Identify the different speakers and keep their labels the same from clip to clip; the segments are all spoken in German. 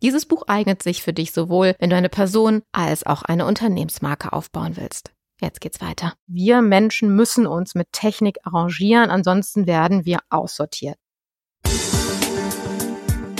Speaker 1: Dieses Buch eignet sich für dich sowohl, wenn du eine Person als auch eine Unternehmensmarke aufbauen willst. Jetzt geht's weiter. Wir Menschen müssen uns mit Technik arrangieren, ansonsten werden wir aussortiert.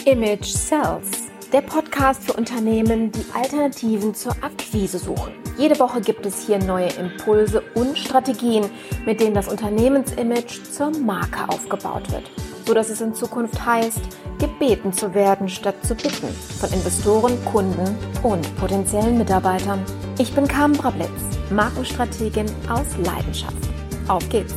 Speaker 2: Image Sells, der Podcast für Unternehmen, die Alternativen zur Akquise suchen. Jede Woche gibt es hier neue Impulse und Strategien, mit denen das Unternehmensimage zur Marke aufgebaut wird so dass es in Zukunft heißt, gebeten zu werden statt zu bitten von Investoren, Kunden und potenziellen Mitarbeitern. Ich bin Carmen Brablitz, Markenstrategin aus Leidenschaft. Auf geht's!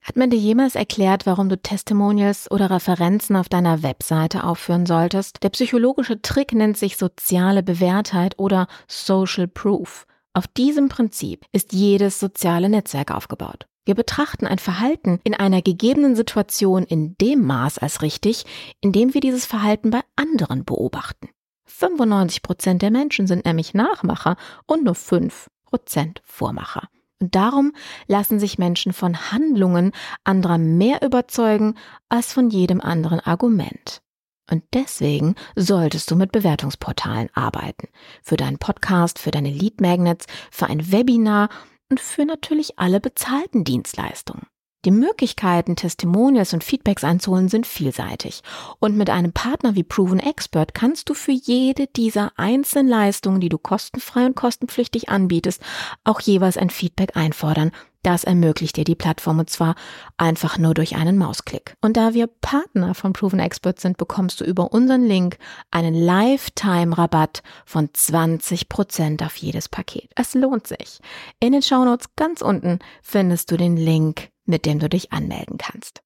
Speaker 1: Hat man dir jemals erklärt, warum du Testimonials oder Referenzen auf deiner Webseite aufführen solltest? Der psychologische Trick nennt sich soziale Bewährtheit oder Social Proof. Auf diesem Prinzip ist jedes soziale Netzwerk aufgebaut. Wir betrachten ein Verhalten in einer gegebenen Situation in dem Maß als richtig, in dem wir dieses Verhalten bei anderen beobachten. 95 Prozent der Menschen sind nämlich Nachmacher und nur 5 Prozent Vormacher. Und darum lassen sich Menschen von Handlungen anderer mehr überzeugen als von jedem anderen Argument. Und deswegen solltest du mit Bewertungsportalen arbeiten. Für deinen Podcast, für deine Lead Magnets, für ein Webinar und für natürlich alle bezahlten Dienstleistungen. Die Möglichkeiten, Testimonials und Feedbacks einzuholen, sind vielseitig. Und mit einem Partner wie Proven Expert kannst du für jede dieser einzelnen Leistungen, die du kostenfrei und kostenpflichtig anbietest, auch jeweils ein Feedback einfordern. Das ermöglicht dir die Plattform und zwar einfach nur durch einen Mausklick. Und da wir Partner von Proven Expert sind, bekommst du über unseren Link einen Lifetime-Rabatt von 20% auf jedes Paket. Es lohnt sich. In den Shownotes ganz unten findest du den Link mit dem du dich anmelden kannst.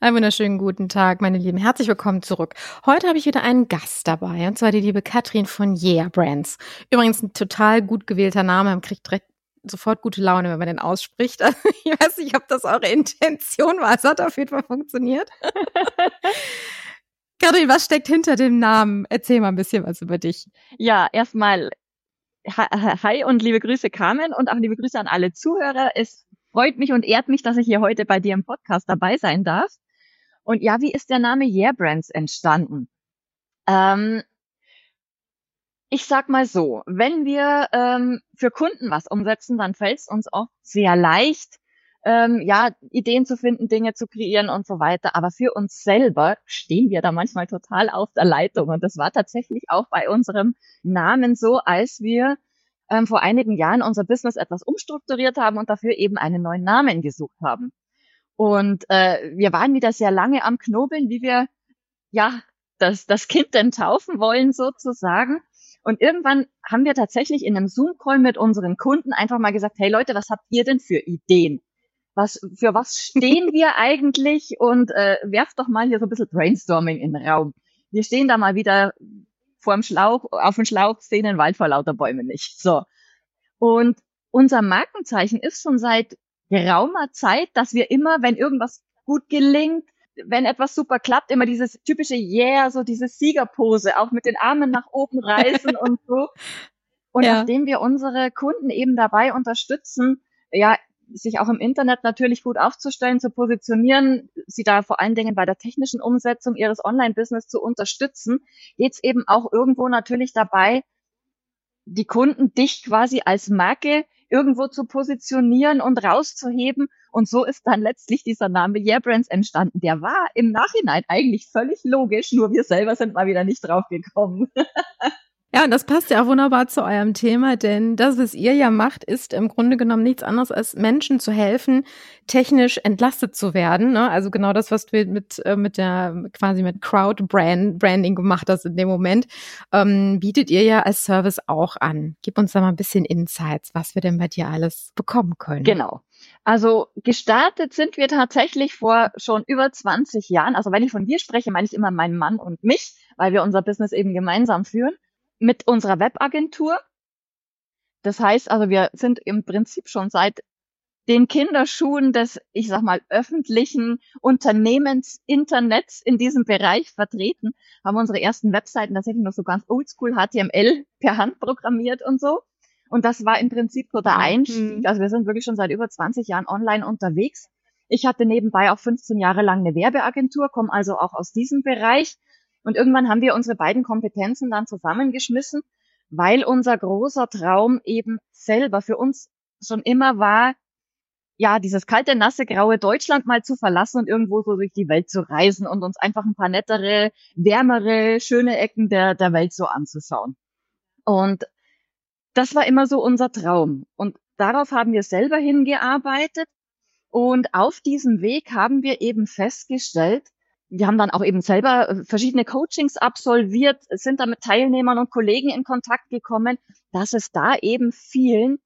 Speaker 1: Einen wunderschönen guten Tag, meine Lieben. Herzlich willkommen zurück. Heute habe ich wieder einen Gast dabei, und zwar die liebe Katrin von Yeah Brands. Übrigens ein total gut gewählter Name, man kriegt direkt sofort gute Laune, wenn man den ausspricht. Also ich weiß nicht, ob das eure Intention war. Es hat auf jeden Fall funktioniert. Katrin, was steckt hinter dem Namen? Erzähl mal ein bisschen was über dich.
Speaker 3: Ja, erstmal Hi und liebe Grüße Carmen und auch liebe Grüße an alle Zuhörer. Es freut mich und ehrt mich, dass ich hier heute bei dir im Podcast dabei sein darf. Und ja, wie ist der Name Yeah Brands entstanden? Ähm, ich sag mal so, wenn wir ähm, für Kunden was umsetzen, dann fällt es uns oft sehr leicht, ähm, ja, Ideen zu finden, Dinge zu kreieren und so weiter. Aber für uns selber stehen wir da manchmal total auf der Leitung. Und das war tatsächlich auch bei unserem Namen so, als wir ähm, vor einigen Jahren unser Business etwas umstrukturiert haben und dafür eben einen neuen Namen gesucht haben. Und äh, wir waren wieder sehr lange am Knobeln, wie wir ja das, das Kind denn taufen wollen sozusagen. Und irgendwann haben wir tatsächlich in einem Zoom-Call mit unseren Kunden einfach mal gesagt, hey Leute, was habt ihr denn für Ideen? Was, für was stehen wir eigentlich? Und äh, werft doch mal hier so ein bisschen Brainstorming in den Raum. Wir stehen da mal wieder vorm Schlauch, auf dem Schlauch sehen den Wald vor lauter Bäumen nicht. So. Und unser Markenzeichen ist schon seit geraumer Zeit, dass wir immer, wenn irgendwas gut gelingt, wenn etwas super klappt, immer dieses typische Yeah, so diese Siegerpose, auch mit den Armen nach oben reißen und so. Und ja. nachdem wir unsere Kunden eben dabei unterstützen, ja, sich auch im Internet natürlich gut aufzustellen, zu positionieren, sie da vor allen Dingen bei der technischen Umsetzung ihres Online-Business zu unterstützen, geht es eben auch irgendwo natürlich dabei, die Kunden dich quasi als Marke irgendwo zu positionieren und rauszuheben. Und so ist dann letztlich dieser Name Yeah Brands entstanden. Der war im Nachhinein eigentlich völlig logisch, nur wir selber sind mal wieder nicht drauf gekommen.
Speaker 1: Ja, und das passt ja auch wunderbar zu eurem Thema, denn das, was ihr ja macht, ist im Grunde genommen nichts anderes, als Menschen zu helfen, technisch entlastet zu werden. Ne? Also genau das, was du mit, äh, mit der quasi mit Crowd Brand, Branding gemacht hast in dem Moment, ähm, bietet ihr ja als Service auch an. Gib uns da mal ein bisschen Insights, was wir denn bei dir alles bekommen können.
Speaker 3: Genau. Also gestartet sind wir tatsächlich vor schon über 20 Jahren. Also wenn ich von wir spreche, meine ich immer meinen Mann und mich weil wir unser Business eben gemeinsam führen, mit unserer Webagentur. Das heißt also, wir sind im Prinzip schon seit den Kinderschuhen des, ich sag mal, öffentlichen Unternehmensinternets in diesem Bereich vertreten, haben unsere ersten Webseiten tatsächlich noch so ganz oldschool HTML per Hand programmiert und so. Und das war im Prinzip so der Einstieg. Mhm. Also wir sind wirklich schon seit über 20 Jahren online unterwegs. Ich hatte nebenbei auch 15 Jahre lang eine Werbeagentur, komme also auch aus diesem Bereich. Und irgendwann haben wir unsere beiden Kompetenzen dann zusammengeschmissen, weil unser großer Traum eben selber für uns schon immer war, ja, dieses kalte, nasse, graue Deutschland mal zu verlassen und irgendwo so durch die Welt zu reisen und uns einfach ein paar nettere, wärmere, schöne Ecken der, der Welt so anzuschauen. Und das war immer so unser Traum. Und darauf haben wir selber hingearbeitet. Und auf diesem Weg haben wir eben festgestellt, wir haben dann auch eben selber äh, verschiedene Coachings absolviert, sind da mit Teilnehmern und Kollegen in Kontakt gekommen, dass es da eben vielen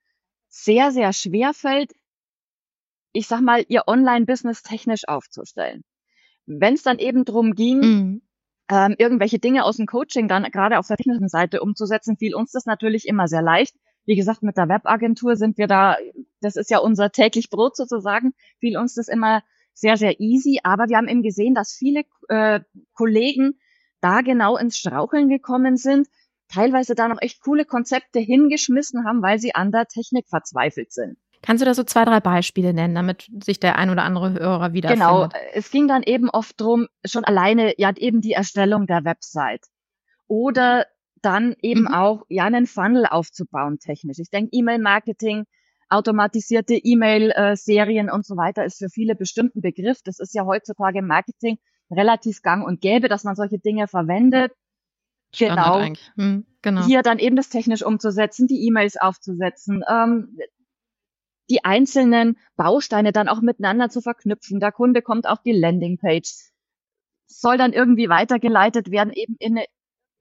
Speaker 3: sehr, sehr schwer fällt, ich sag mal, ihr Online-Business technisch aufzustellen. Wenn es dann eben drum ging, mhm. ähm, irgendwelche Dinge aus dem Coaching dann gerade auf der technischen Seite umzusetzen, fiel uns das natürlich immer sehr leicht. Wie gesagt, mit der Webagentur sind wir da, das ist ja unser täglich Brot sozusagen, fiel uns das immer sehr, sehr easy. Aber wir haben eben gesehen, dass viele äh, Kollegen da genau ins Straucheln gekommen sind, teilweise da noch echt coole Konzepte hingeschmissen haben, weil sie an der Technik verzweifelt sind.
Speaker 1: Kannst du da so zwei, drei Beispiele nennen, damit sich der ein oder andere Hörer wiederfindet?
Speaker 3: Genau, es ging dann eben oft drum, schon alleine ja eben die Erstellung der Website oder dann eben mhm. auch ja einen Funnel aufzubauen technisch. Ich denke, E-Mail-Marketing, automatisierte E-Mail-Serien und so weiter ist für viele bestimmt ein Begriff. Das ist ja heutzutage im Marketing relativ gang und gäbe, dass man solche Dinge verwendet. Genau. Hm, genau. Hier dann eben das technisch umzusetzen, die E-Mails aufzusetzen, ähm, die einzelnen Bausteine dann auch miteinander zu verknüpfen. Der Kunde kommt auf die Landingpage, soll dann irgendwie weitergeleitet werden, eben in,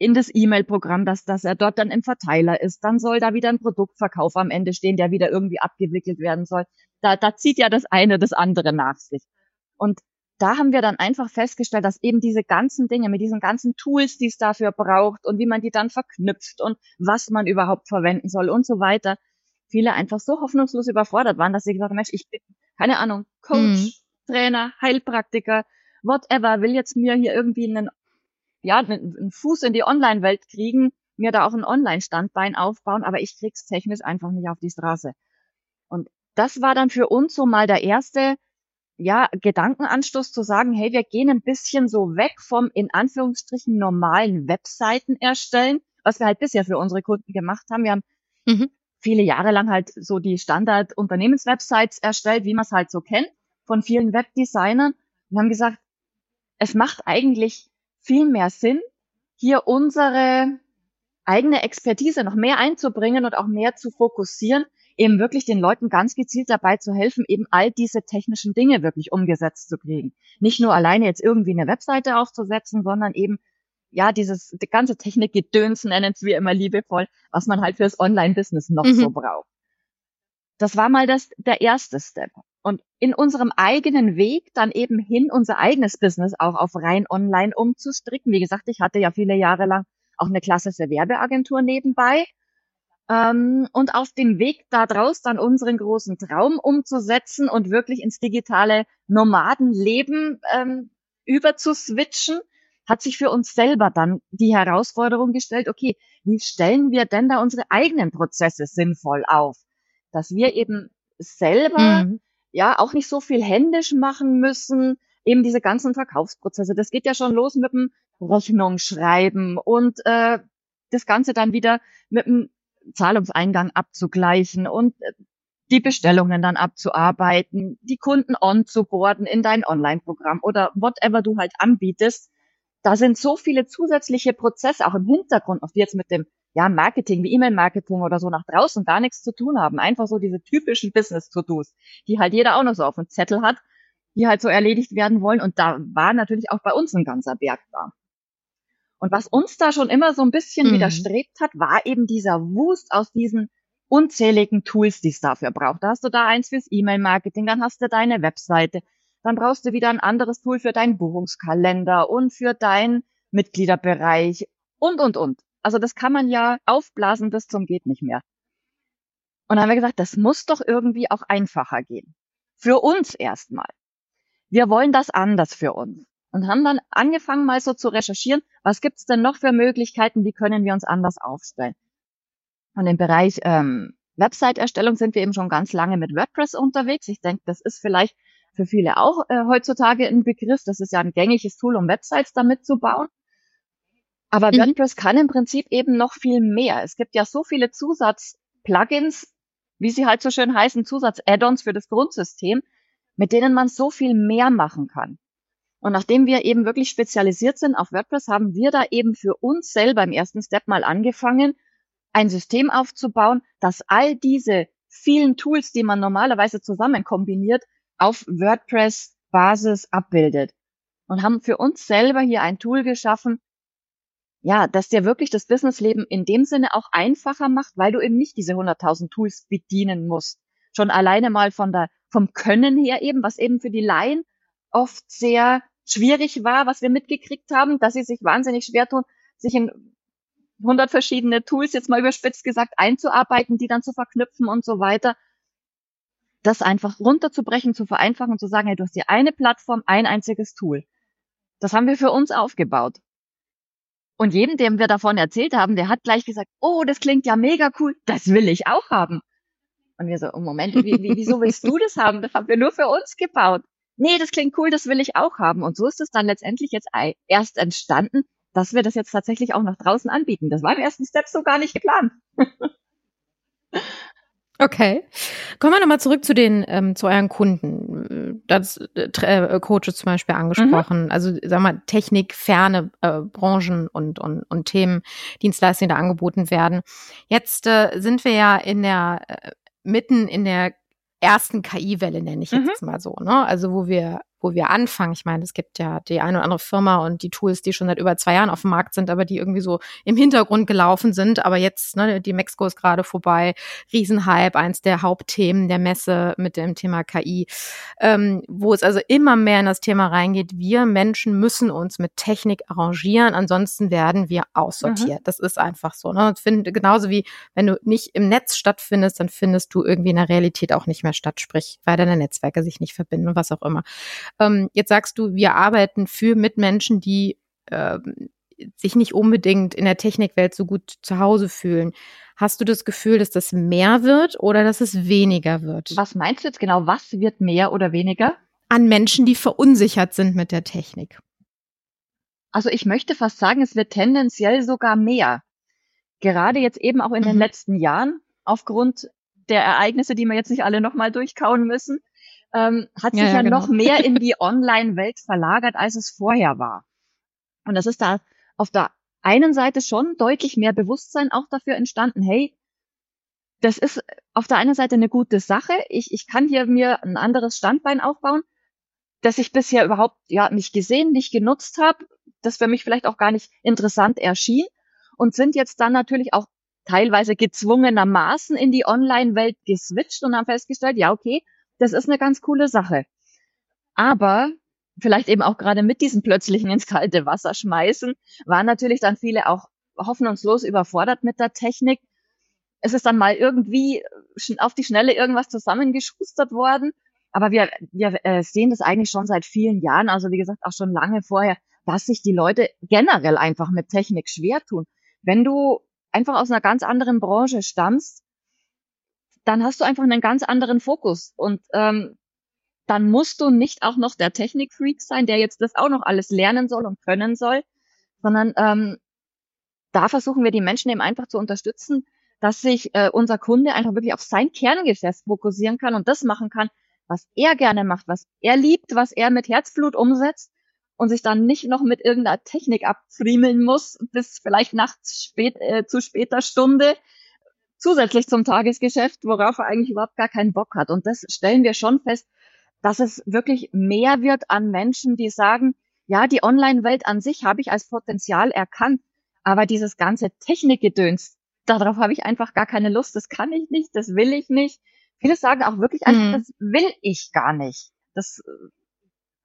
Speaker 3: in das E-Mail-Programm, dass, dass er dort dann im Verteiler ist. Dann soll da wieder ein Produktverkauf am Ende stehen, der wieder irgendwie abgewickelt werden soll. Da, da zieht ja das eine das andere nach sich. Und da haben wir dann einfach festgestellt, dass eben diese ganzen Dinge mit diesen ganzen Tools, die es dafür braucht und wie man die dann verknüpft und was man überhaupt verwenden soll und so weiter, viele einfach so hoffnungslos überfordert waren, dass sie gesagt haben, Mensch, ich bin, keine Ahnung, Coach, mhm. Trainer, Heilpraktiker, whatever, will jetzt mir hier irgendwie einen, ja, einen Fuß in die Online-Welt kriegen, mir da auch ein Online-Standbein aufbauen, aber ich krieg's technisch einfach nicht auf die Straße. Und das war dann für uns so mal der erste, ja, Gedankenanstoß zu sagen, hey, wir gehen ein bisschen so weg vom in Anführungsstrichen normalen Webseiten erstellen, was wir halt bisher für unsere Kunden gemacht haben. Wir haben mhm viele Jahre lang halt so die Standard-Unternehmenswebsites erstellt, wie man es halt so kennt, von vielen Webdesignern und haben gesagt, es macht eigentlich viel mehr Sinn, hier unsere eigene Expertise noch mehr einzubringen und auch mehr zu fokussieren, eben wirklich den Leuten ganz gezielt dabei zu helfen, eben all diese technischen Dinge wirklich umgesetzt zu kriegen. Nicht nur alleine jetzt irgendwie eine Webseite aufzusetzen, sondern eben ja, dieses die ganze Technikgedöns nennen wir immer liebevoll, was man halt fürs Online-Business noch mhm. so braucht. Das war mal das, der erste Step. Und in unserem eigenen Weg dann eben hin, unser eigenes Business auch auf rein online umzustricken. Wie gesagt, ich hatte ja viele Jahre lang auch eine klassische Werbeagentur nebenbei. Ähm, und auf dem Weg da draus dann unseren großen Traum umzusetzen und wirklich ins digitale Nomadenleben ähm, überzuswitchen hat sich für uns selber dann die Herausforderung gestellt, okay, wie stellen wir denn da unsere eigenen Prozesse sinnvoll auf? Dass wir eben selber mhm. Ja auch nicht so viel händisch machen müssen, eben diese ganzen Verkaufsprozesse. Das geht ja schon los mit dem Rechnung schreiben und äh, das Ganze dann wieder mit dem Zahlungseingang abzugleichen und äh, die Bestellungen dann abzuarbeiten, die Kunden on zu boarden in dein Online-Programm oder whatever du halt anbietest da sind so viele zusätzliche Prozesse auch im Hintergrund, die jetzt mit dem ja, Marketing, wie E-Mail-Marketing oder so nach draußen gar nichts zu tun haben. Einfach so diese typischen Business-To-Dos, die halt jeder auch noch so auf dem Zettel hat, die halt so erledigt werden wollen. Und da war natürlich auch bei uns ein ganzer Berg da. Und was uns da schon immer so ein bisschen mhm. widerstrebt hat, war eben dieser Wust aus diesen unzähligen Tools, die es dafür braucht. Da hast du da eins fürs E-Mail-Marketing, dann hast du deine Webseite, dann brauchst du wieder ein anderes Tool für deinen Buchungskalender und für dein Mitgliederbereich und, und, und. Also das kann man ja aufblasen bis zum geht nicht mehr. Und dann haben wir gesagt, das muss doch irgendwie auch einfacher gehen. Für uns erstmal. Wir wollen das anders für uns. Und haben dann angefangen mal so zu recherchieren, was gibt's denn noch für Möglichkeiten, wie können wir uns anders aufstellen. Und im Bereich ähm, Website-Erstellung sind wir eben schon ganz lange mit WordPress unterwegs. Ich denke, das ist vielleicht für viele auch äh, heutzutage ein Begriff. Das ist ja ein gängiges Tool, um Websites damit zu bauen. Aber mhm. WordPress kann im Prinzip eben noch viel mehr. Es gibt ja so viele Zusatz-Plugins, wie sie halt so schön heißen, Zusatz-Add-ons für das Grundsystem, mit denen man so viel mehr machen kann. Und nachdem wir eben wirklich spezialisiert sind auf WordPress, haben wir da eben für uns selber im ersten Step mal angefangen, ein System aufzubauen, das all diese vielen Tools, die man normalerweise zusammen kombiniert, auf WordPress Basis abbildet. Und haben für uns selber hier ein Tool geschaffen, ja, das dir wirklich das Businessleben in dem Sinne auch einfacher macht, weil du eben nicht diese 100.000 Tools bedienen musst. Schon alleine mal von der, vom Können her eben, was eben für die Laien oft sehr schwierig war, was wir mitgekriegt haben, dass sie sich wahnsinnig schwer tun, sich in 100 verschiedene Tools, jetzt mal überspitzt gesagt, einzuarbeiten, die dann zu verknüpfen und so weiter. Das einfach runterzubrechen, zu vereinfachen und zu sagen, hey, du hast hier eine Plattform, ein einziges Tool. Das haben wir für uns aufgebaut. Und jedem, dem wir davon erzählt haben, der hat gleich gesagt, oh, das klingt ja mega cool, das will ich auch haben. Und wir so, oh Moment, wie, wie, wieso willst du das haben? Das haben wir nur für uns gebaut. Nee, das klingt cool, das will ich auch haben. Und so ist es dann letztendlich jetzt erst entstanden, dass wir das jetzt tatsächlich auch nach draußen anbieten. Das war im ersten Step so gar nicht geplant.
Speaker 1: Okay. Kommen wir nochmal zurück zu den, ähm, zu euren Kunden. Das äh, äh Coaches zum Beispiel angesprochen. Mhm. Also, sag mal, technikferne äh, Branchen und, und, und Themen, Dienstleistungen, die da angeboten werden. Jetzt äh, sind wir ja in der, äh, mitten in der ersten KI-Welle, nenne ich jetzt mhm. mal so, ne? Also, wo wir wo wir anfangen. Ich meine, es gibt ja die eine oder andere Firma und die Tools, die schon seit über zwei Jahren auf dem Markt sind, aber die irgendwie so im Hintergrund gelaufen sind. Aber jetzt, ne, die Mexiko ist gerade vorbei, Riesenhype, eins der Hauptthemen der Messe mit dem Thema KI, ähm, wo es also immer mehr in das Thema reingeht. Wir Menschen müssen uns mit Technik arrangieren, ansonsten werden wir aussortiert. Mhm. Das ist einfach so. Ne? Find, genauso wie wenn du nicht im Netz stattfindest, dann findest du irgendwie in der Realität auch nicht mehr statt, sprich, weil deine Netzwerke sich nicht verbinden und was auch immer. Ähm, jetzt sagst du, wir arbeiten für Mitmenschen, die äh, sich nicht unbedingt in der Technikwelt so gut zu Hause fühlen. Hast du das Gefühl, dass das mehr wird oder dass es weniger wird?
Speaker 3: Was meinst du jetzt genau? Was wird mehr oder weniger?
Speaker 1: An Menschen, die verunsichert sind mit der Technik.
Speaker 3: Also ich möchte fast sagen, es wird tendenziell sogar mehr. Gerade jetzt eben auch in mhm. den letzten Jahren, aufgrund der Ereignisse, die wir jetzt nicht alle nochmal durchkauen müssen, ähm, hat sich ja, ja, ja genau. noch mehr in die Online-Welt verlagert, als es vorher war. Und das ist da auf der einen Seite schon deutlich mehr Bewusstsein auch dafür entstanden, hey, das ist auf der einen Seite eine gute Sache. Ich, ich kann hier mir ein anderes Standbein aufbauen, das ich bisher überhaupt ja nicht gesehen, nicht genutzt habe, das für mich vielleicht auch gar nicht interessant erschien und sind jetzt dann natürlich auch teilweise gezwungenermaßen in die Online-Welt geswitcht und haben festgestellt, ja, okay, das ist eine ganz coole Sache. Aber vielleicht eben auch gerade mit diesem plötzlichen ins kalte Wasser schmeißen, waren natürlich dann viele auch hoffnungslos überfordert mit der Technik. Es ist dann mal irgendwie auf die Schnelle irgendwas zusammengeschustert worden. Aber wir, wir äh, sehen das eigentlich schon seit vielen Jahren, also wie gesagt auch schon lange vorher, dass sich die Leute generell einfach mit Technik schwer tun. Wenn du einfach aus einer ganz anderen Branche stammst, dann hast du einfach einen ganz anderen Fokus. Und ähm, dann musst du nicht auch noch der Technikfreak sein, der jetzt das auch noch alles lernen soll und können soll, sondern ähm, da versuchen wir die Menschen eben einfach zu unterstützen, dass sich äh, unser Kunde einfach wirklich auf sein Kerngeschäft fokussieren kann und das machen kann, was er gerne macht, was er liebt, was er mit Herzblut umsetzt und sich dann nicht noch mit irgendeiner Technik abfriemeln muss, bis vielleicht nachts spät, äh, zu später Stunde, zusätzlich zum Tagesgeschäft, worauf er eigentlich überhaupt gar keinen Bock hat. Und das stellen wir schon fest, dass es wirklich mehr wird an Menschen, die sagen, ja, die Online-Welt an sich habe ich als Potenzial erkannt, aber dieses ganze Technikgedöns, darauf habe ich einfach gar keine Lust, das kann ich nicht, das will ich nicht. Viele sagen auch wirklich einfach, mhm. das will ich gar nicht. Das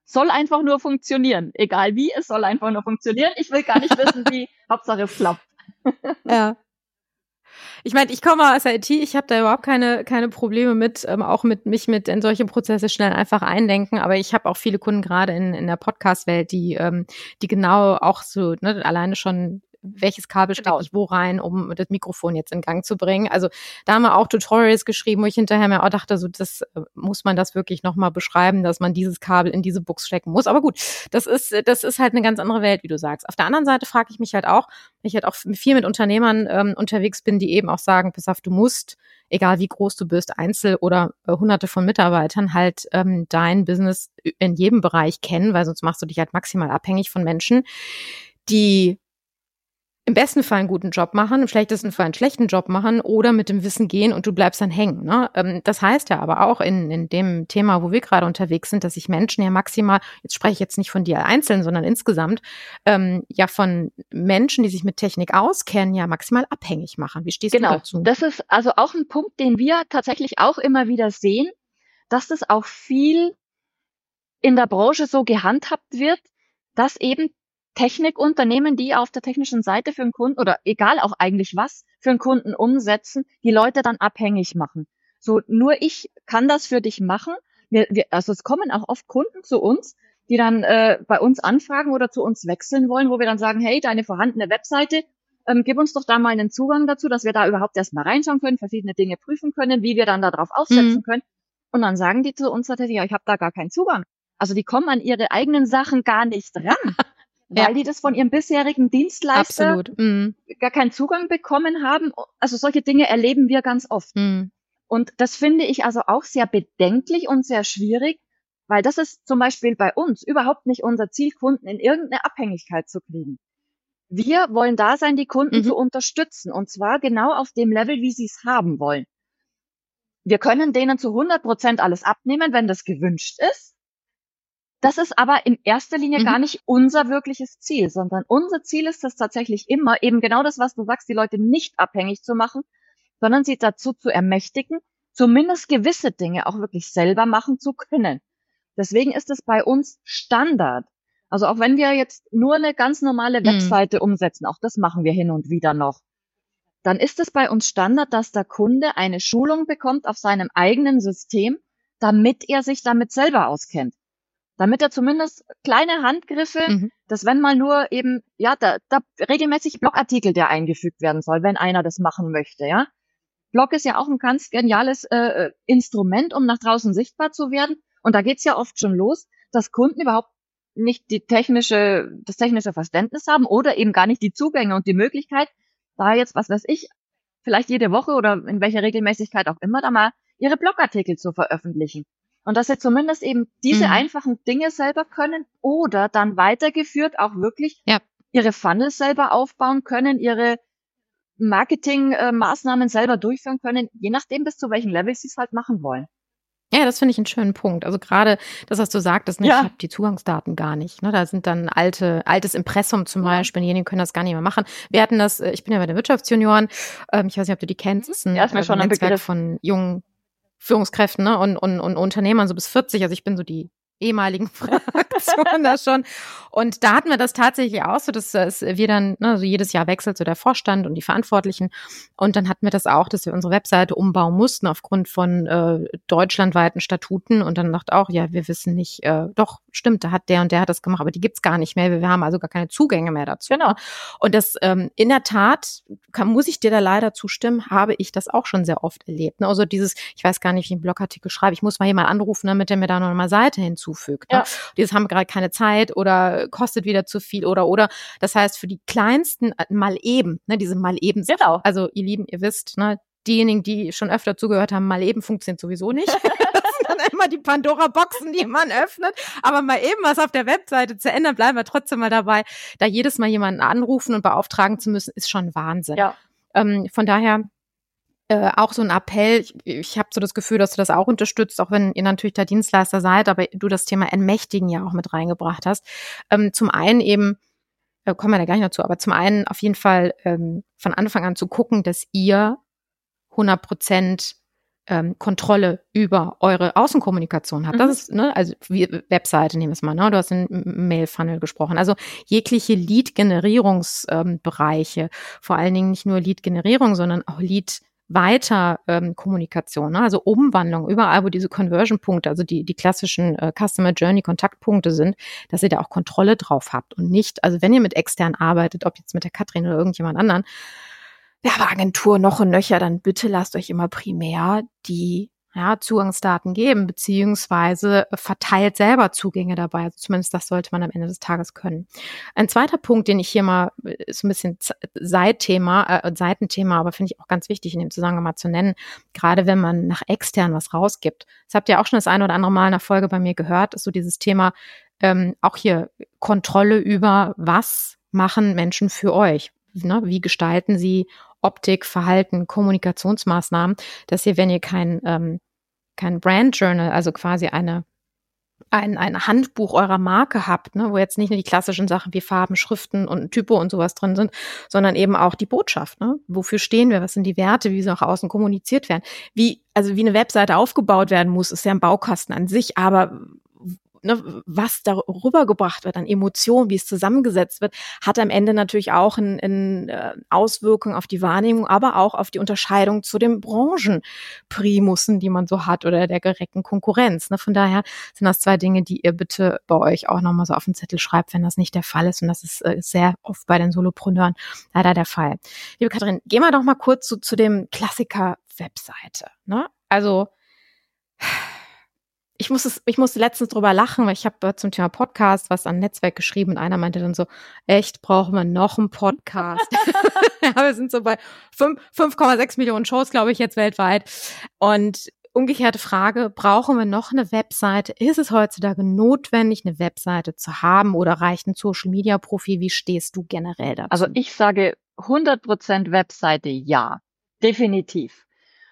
Speaker 3: soll einfach nur funktionieren. Egal wie, es soll einfach nur funktionieren. Ich will gar nicht wissen, wie. Hauptsache es klappt.
Speaker 1: ja. Ich meine, ich komme aus IT, ich habe da überhaupt keine, keine Probleme mit, ähm, auch mit mich mit in solche Prozesse schnell einfach eindenken. Aber ich habe auch viele Kunden gerade in, in der Podcast-Welt, die, ähm, die genau auch so, ne, alleine schon welches Kabel stecke genau. ich wo rein, um das Mikrofon jetzt in Gang zu bringen. Also da haben wir auch Tutorials geschrieben, wo ich hinterher mir auch dachte, so das äh, muss man das wirklich nochmal beschreiben, dass man dieses Kabel in diese Box stecken muss. Aber gut, das ist, das ist halt eine ganz andere Welt, wie du sagst. Auf der anderen Seite frage ich mich halt auch, ich halt auch viel mit Unternehmern ähm, unterwegs bin, die eben auch sagen, pass auf, du musst, egal wie groß du bist, Einzel- oder äh, hunderte von Mitarbeitern, halt ähm, dein Business in jedem Bereich kennen, weil sonst machst du dich halt maximal abhängig von Menschen, die im besten Fall einen guten Job machen, im schlechtesten Fall einen schlechten Job machen oder mit dem Wissen gehen und du bleibst dann hängen. Ne? Ähm, das heißt ja aber auch in, in dem Thema, wo wir gerade unterwegs sind, dass sich Menschen ja maximal, jetzt spreche ich jetzt nicht von dir einzeln, sondern insgesamt, ähm, ja von Menschen, die sich mit Technik auskennen, ja maximal abhängig machen. Wie stehst
Speaker 3: genau.
Speaker 1: du dazu?
Speaker 3: Das ist also auch ein Punkt, den wir tatsächlich auch immer wieder sehen, dass das auch viel in der Branche so gehandhabt wird, dass eben Technikunternehmen, die auf der technischen Seite für einen Kunden oder egal auch eigentlich was für einen Kunden umsetzen, die Leute dann abhängig machen. So, nur ich kann das für dich machen. Wir, wir, also es kommen auch oft Kunden zu uns, die dann äh, bei uns anfragen oder zu uns wechseln wollen, wo wir dann sagen, hey, deine vorhandene Webseite, ähm, gib uns doch da mal einen Zugang dazu, dass wir da überhaupt erstmal reinschauen können, verschiedene Dinge prüfen können, wie wir dann darauf aufsetzen mhm. können. Und dann sagen die zu uns tatsächlich, ja, ich habe da gar keinen Zugang. Also die kommen an ihre eigenen Sachen gar nicht ran. weil ja. die das von ihrem bisherigen Dienstleister mhm. gar keinen Zugang bekommen haben. Also solche Dinge erleben wir ganz oft. Mhm. Und das finde ich also auch sehr bedenklich und sehr schwierig, weil das ist zum Beispiel bei uns überhaupt nicht unser Ziel, Kunden in irgendeine Abhängigkeit zu kriegen. Wir wollen da sein, die Kunden mhm. zu unterstützen und zwar genau auf dem Level, wie sie es haben wollen. Wir können denen zu 100 Prozent alles abnehmen, wenn das gewünscht ist. Das ist aber in erster Linie mhm. gar nicht unser wirkliches Ziel, sondern unser Ziel ist es tatsächlich immer, eben genau das, was du sagst, die Leute nicht abhängig zu machen, sondern sie dazu zu ermächtigen, zumindest gewisse Dinge auch wirklich selber machen zu können. Deswegen ist es bei uns Standard. Also auch wenn wir jetzt nur eine ganz normale mhm. Webseite mhm. umsetzen, auch das machen wir hin und wieder noch, dann ist es bei uns Standard, dass der Kunde eine Schulung bekommt auf seinem eigenen System, damit er sich damit selber auskennt damit er zumindest kleine Handgriffe, mhm. dass wenn mal nur eben, ja, da, da regelmäßig Blogartikel, der eingefügt werden soll, wenn einer das machen möchte, ja. Blog ist ja auch ein ganz geniales äh, äh, Instrument, um nach draußen sichtbar zu werden. Und da geht's ja oft schon los, dass Kunden überhaupt nicht die technische, das technische Verständnis haben oder eben gar nicht die Zugänge und die Möglichkeit, da jetzt, was weiß ich, vielleicht jede Woche oder in welcher Regelmäßigkeit auch immer, da mal ihre Blogartikel zu veröffentlichen. Und dass sie zumindest eben diese mhm. einfachen Dinge selber können oder dann weitergeführt auch wirklich ja. ihre Funnels selber aufbauen können, ihre Marketingmaßnahmen selber durchführen können, je nachdem, bis zu welchem Level sie es halt machen wollen.
Speaker 1: Ja, das finde ich einen schönen Punkt. Also gerade das, was du sagtest, ne, ja. ich habe die Zugangsdaten gar nicht. Ne? Da sind dann alte, altes Impressum zum Beispiel, diejenigen können das gar nicht mehr machen. Wir hatten das, äh, ich bin ja bei den Wirtschaftsjunioren, ähm, ich weiß nicht, ob du die kennst, das ist ein, ja, ist mir äh, schon ein Netzwerk Begriff. von jungen Führungskräften ne? und, und, und Unternehmern so bis 40. Also ich bin so die ehemaligen Fraktionen da schon. Und da hatten wir das tatsächlich auch so, dass, dass wir dann, ne, also jedes Jahr wechselt so der Vorstand und die Verantwortlichen. Und dann hatten wir das auch, dass wir unsere Webseite umbauen mussten aufgrund von äh, deutschlandweiten Statuten. Und dann dachte auch, ja, wir wissen nicht, äh, doch, stimmt, da hat der und der hat das gemacht, aber die gibt's gar nicht mehr. Wir, haben also gar keine Zugänge mehr dazu. Genau. Und das ähm, in der Tat, kann, muss ich dir da leider zustimmen, habe ich das auch schon sehr oft erlebt. Ne? Also dieses, ich weiß gar nicht, wie ich einen Blogartikel schreibe, ich muss mal jemand anrufen, damit der mir da noch mal Seite hinzu hinzufügt. Ne? Ja. Dieses haben gerade keine Zeit oder kostet wieder zu viel oder oder. Das heißt, für die kleinsten äh, mal eben, ne, diese mal eben. Genau. Also ihr Lieben, ihr wisst, ne, diejenigen, die schon öfter zugehört haben, mal eben funktioniert sowieso nicht. immer die Pandora-Boxen, die man öffnet. Aber mal eben was auf der Webseite zu ändern, bleiben wir trotzdem mal dabei. Da jedes Mal jemanden anrufen und beauftragen zu müssen, ist schon Wahnsinn. Ja. Ähm, von daher äh, auch so ein Appell. Ich, ich habe so das Gefühl, dass du das auch unterstützt, auch wenn ihr natürlich der Dienstleister seid, aber du das Thema Entmächtigen ja auch mit reingebracht hast. Ähm, zum einen eben, äh, kommen wir da gleich noch zu, aber zum einen auf jeden Fall ähm, von Anfang an zu gucken, dass ihr 100 Prozent ähm, Kontrolle über eure Außenkommunikation habt. Mhm. Das ist, ne, also wie Webseite nehmen wir es mal, ne? Du hast den Mail-Funnel gesprochen. Also jegliche Lead-Generierungsbereiche, ähm, vor allen Dingen nicht nur Lead-Generierung, sondern auch Lead- weiter ähm, Kommunikation, ne? also Umwandlung, überall, wo diese Conversion-Punkte, also die, die klassischen äh, Customer Journey-Kontaktpunkte sind, dass ihr da auch Kontrolle drauf habt und nicht, also wenn ihr mit extern arbeitet, ob jetzt mit der Katrin oder irgendjemand anderen, Werbeagentur noch und nöcher, dann bitte lasst euch immer primär die ja, Zugangsdaten geben, beziehungsweise verteilt selber Zugänge dabei. Also zumindest das sollte man am Ende des Tages können. Ein zweiter Punkt, den ich hier mal, ist ein bisschen Seitthema, äh, Seitenthema, aber finde ich auch ganz wichtig in dem Zusammenhang mal zu nennen, gerade wenn man nach extern was rausgibt. Das habt ihr auch schon das eine oder andere Mal in der Folge bei mir gehört, ist so dieses Thema, ähm, auch hier Kontrolle über was machen Menschen für euch. Ne? Wie gestalten sie Optik, Verhalten, Kommunikationsmaßnahmen, dass ihr, wenn ihr kein ähm, kein Brand Journal, also quasi eine ein, ein Handbuch eurer Marke habt, ne, wo jetzt nicht nur die klassischen Sachen wie Farben, Schriften und Typo und sowas drin sind, sondern eben auch die Botschaft. Ne? Wofür stehen wir? Was sind die Werte? Wie sie auch außen kommuniziert werden? Wie, also wie eine Webseite aufgebaut werden muss, ist ja ein Baukasten an sich, aber ne, was darüber gebracht wird an Emotionen, wie es zusammengesetzt wird, hat am Ende natürlich auch eine ein, äh, Auswirkung auf die Wahrnehmung, aber auch auf die Unterscheidung zu den Branchenprimussen, die man so hat oder der direkten Konkurrenz. Ne? Von daher sind das zwei Dinge, die ihr bitte bei euch auch nochmal so auf den Zettel schreibt, wenn das nicht der Fall ist. Und das ist äh, sehr oft bei den Solopreneuren leider der Fall. Liebe Katrin, gehen wir doch mal kurz zu, zu dem Klassiker Webseite. Ne? Also ich musste, ich musste letztens drüber lachen, weil ich habe äh, zum Thema Podcast was an Netzwerk geschrieben und einer meinte dann so, echt, brauchen wir noch einen Podcast? ja, wir sind so bei 5,6 Millionen Shows, glaube ich, jetzt weltweit. Und umgekehrte Frage, brauchen wir noch eine Webseite? Ist es heutzutage notwendig, eine Webseite zu haben oder reicht ein Social-Media-Profil? Wie stehst du generell dazu?
Speaker 3: Also ich sage 100% Webseite ja, definitiv.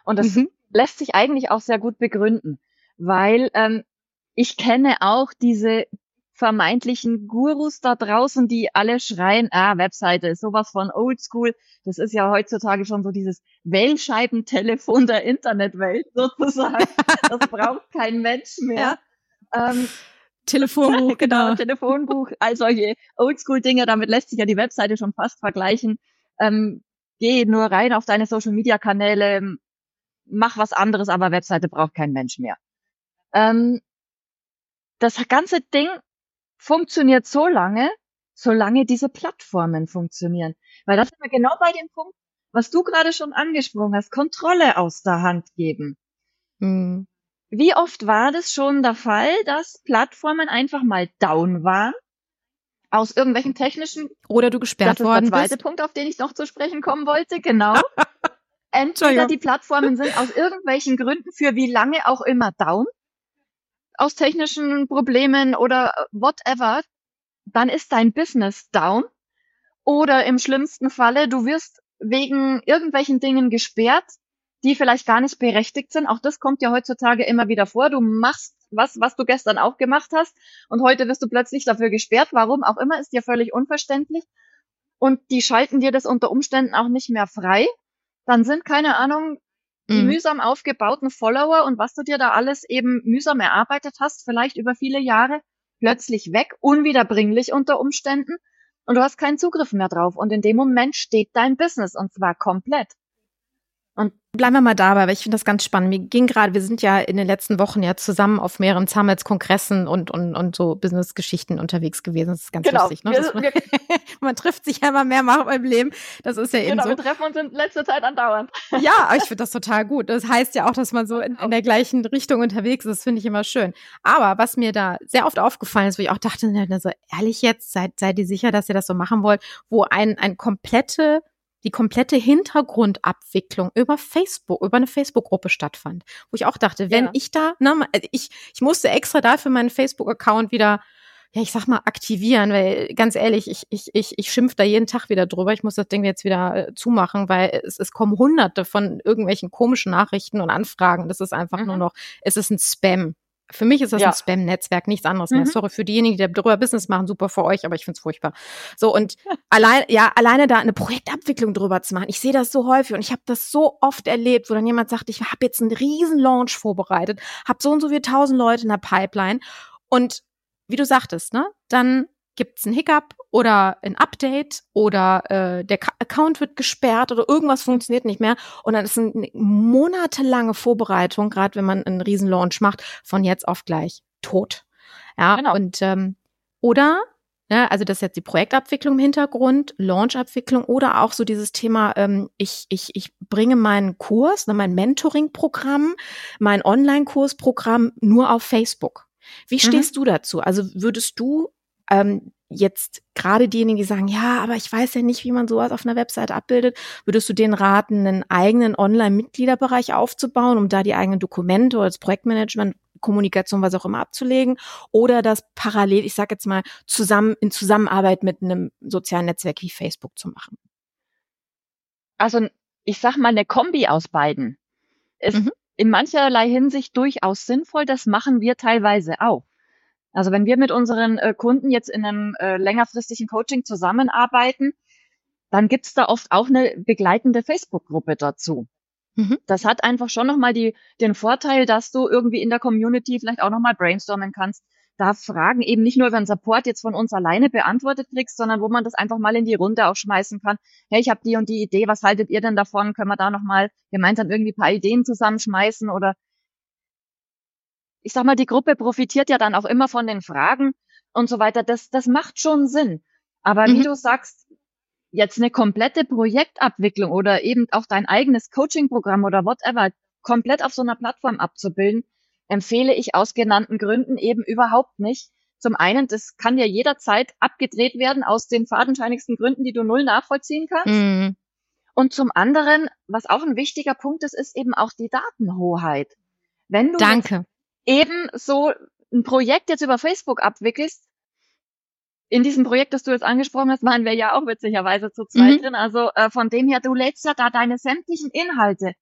Speaker 3: Und das mhm. lässt sich eigentlich auch sehr gut begründen weil ähm, ich kenne auch diese vermeintlichen Gurus da draußen, die alle schreien, ah, Webseite ist sowas von oldschool. Das ist ja heutzutage schon so dieses Wählscheibentelefon der Internetwelt sozusagen. Das braucht kein Mensch mehr.
Speaker 1: Ja. Ähm, Telefonbuch, genau.
Speaker 3: genau. Telefonbuch, all solche Oldschool-Dinge, damit lässt sich ja die Webseite schon fast vergleichen. Ähm, geh nur rein auf deine Social-Media-Kanäle, mach was anderes, aber Webseite braucht kein Mensch mehr. Ähm, das ganze Ding funktioniert so lange, solange diese Plattformen funktionieren. Weil das sind wir genau bei dem Punkt, was du gerade schon angesprochen hast, Kontrolle aus der Hand geben. Mhm. Wie oft war das schon der Fall, dass Plattformen einfach mal down waren? Aus irgendwelchen technischen.
Speaker 1: Oder du gesperrt worden
Speaker 3: bist. Das ist der zweite Punkt, auf den ich noch zu sprechen kommen wollte, genau. Entweder die Plattformen sind aus irgendwelchen Gründen für wie lange auch immer down aus technischen Problemen oder whatever, dann ist dein Business down. Oder im schlimmsten Falle, du wirst wegen irgendwelchen Dingen gesperrt, die vielleicht gar nicht berechtigt sind. Auch das kommt ja heutzutage immer wieder vor. Du machst was, was du gestern auch gemacht hast und heute wirst du plötzlich dafür gesperrt. Warum auch immer, ist dir völlig unverständlich. Und die schalten dir das unter Umständen auch nicht mehr frei. Dann sind, keine Ahnung, die mhm. mühsam aufgebauten Follower und was du dir da alles eben mühsam erarbeitet hast, vielleicht über viele Jahre, plötzlich weg, unwiederbringlich unter Umständen und du hast keinen Zugriff mehr drauf. Und in dem Moment steht dein Business und zwar komplett.
Speaker 1: Und bleiben wir mal dabei, weil ich finde das ganz spannend. Mir ging gerade, wir sind ja in den letzten Wochen ja zusammen auf mehreren Summits, Kongressen und, und, und so Business-Geschichten unterwegs gewesen. Das ist ganz genau. lustig. Ne? Wir, man, man, trifft sich ja immer mehr mal im Leben. Das ist ja eben genau, so.
Speaker 3: wir treffen uns in letzter Zeit andauernd.
Speaker 1: Ja, ich finde das total gut. Das heißt ja auch, dass man so in, in der gleichen Richtung unterwegs ist. Das finde ich immer schön. Aber was mir da sehr oft aufgefallen ist, wo ich auch dachte, so ehrlich jetzt, seid, seid ihr sicher, dass ihr das so machen wollt, wo ein, ein komplette die komplette Hintergrundabwicklung über Facebook, über eine Facebook-Gruppe stattfand. Wo ich auch dachte, wenn ja. ich da, ne, ich, ich musste extra dafür meinen Facebook-Account wieder ja, ich sag mal, aktivieren, weil ganz ehrlich, ich, ich, ich, ich schimpf da jeden Tag wieder drüber. Ich muss das Ding jetzt wieder äh, zumachen, weil es, es kommen hunderte von irgendwelchen komischen Nachrichten und Anfragen. Das ist einfach mhm. nur noch, es ist ein Spam. Für mich ist das ja. ein Spam-Netzwerk, nichts anderes mhm. mehr. Sorry für diejenigen, die darüber Business machen, super für euch, aber ich finde es furchtbar. So und allein, ja, alleine da eine Projektabwicklung drüber zu machen. Ich sehe das so häufig und ich habe das so oft erlebt, wo dann jemand sagt, ich habe jetzt einen riesen Launch vorbereitet, habe so und so viele tausend Leute in der Pipeline und wie du sagtest, ne, dann gibt es einen Hiccup oder ein Update oder äh, der Ka Account wird gesperrt oder irgendwas funktioniert nicht mehr und dann ist eine monatelange Vorbereitung, gerade wenn man einen Riesenlaunch macht, von jetzt auf gleich tot. Ja, genau. und ähm, oder ja, ne, also das ist jetzt die Projektabwicklung im Hintergrund, Launch-Abwicklung oder auch so dieses Thema, ähm, ich, ich, ich bringe meinen Kurs, ne, mein Mentoring-Programm, mein Online-Kursprogramm nur auf Facebook. Wie mhm. stehst mhm. du dazu? Also würdest du ähm, jetzt gerade diejenigen, die sagen, ja, aber ich weiß ja nicht, wie man sowas auf einer Website abbildet, würdest du denen raten, einen eigenen Online-Mitgliederbereich aufzubauen, um da die eigenen Dokumente oder das Projektmanagement, Kommunikation, was auch immer abzulegen, oder das parallel, ich sage jetzt mal, zusammen in Zusammenarbeit mit einem sozialen Netzwerk wie Facebook zu machen?
Speaker 3: Also ich sag mal eine Kombi aus beiden ist mhm. in mancherlei Hinsicht durchaus sinnvoll. Das machen wir teilweise auch. Also wenn wir mit unseren äh, Kunden jetzt in einem äh, längerfristigen Coaching zusammenarbeiten, dann gibt's da oft auch eine begleitende Facebook-Gruppe dazu. Mhm. Das hat einfach schon nochmal die, den Vorteil, dass du irgendwie in der Community vielleicht auch nochmal brainstormen kannst, da Fragen eben nicht nur über den Support jetzt von uns alleine beantwortet kriegst, sondern wo man das einfach mal in die Runde auch schmeißen kann. Hey, ich habe die und die Idee, was haltet ihr denn davon? Können wir da nochmal gemeinsam irgendwie paar Ideen zusammenschmeißen oder ich sag mal, die Gruppe profitiert ja dann auch immer von den Fragen und so weiter. Das, das macht schon Sinn. Aber mhm. wie du sagst, jetzt eine komplette Projektabwicklung oder eben auch dein eigenes Coaching-Programm oder whatever komplett auf so einer Plattform abzubilden, empfehle ich aus genannten Gründen eben überhaupt nicht. Zum einen, das kann ja jederzeit abgedreht werden aus den fadenscheinigsten Gründen, die du null nachvollziehen kannst. Mhm. Und zum anderen, was auch ein wichtiger Punkt ist, ist eben auch die Datenhoheit.
Speaker 1: Wenn du Danke
Speaker 3: eben so ein Projekt jetzt über Facebook abwickelst, in diesem Projekt, das du jetzt angesprochen hast, waren wir ja auch witzigerweise zu zweit mhm. drin. Also äh, von dem her, du lädst ja da deine sämtlichen Inhalte,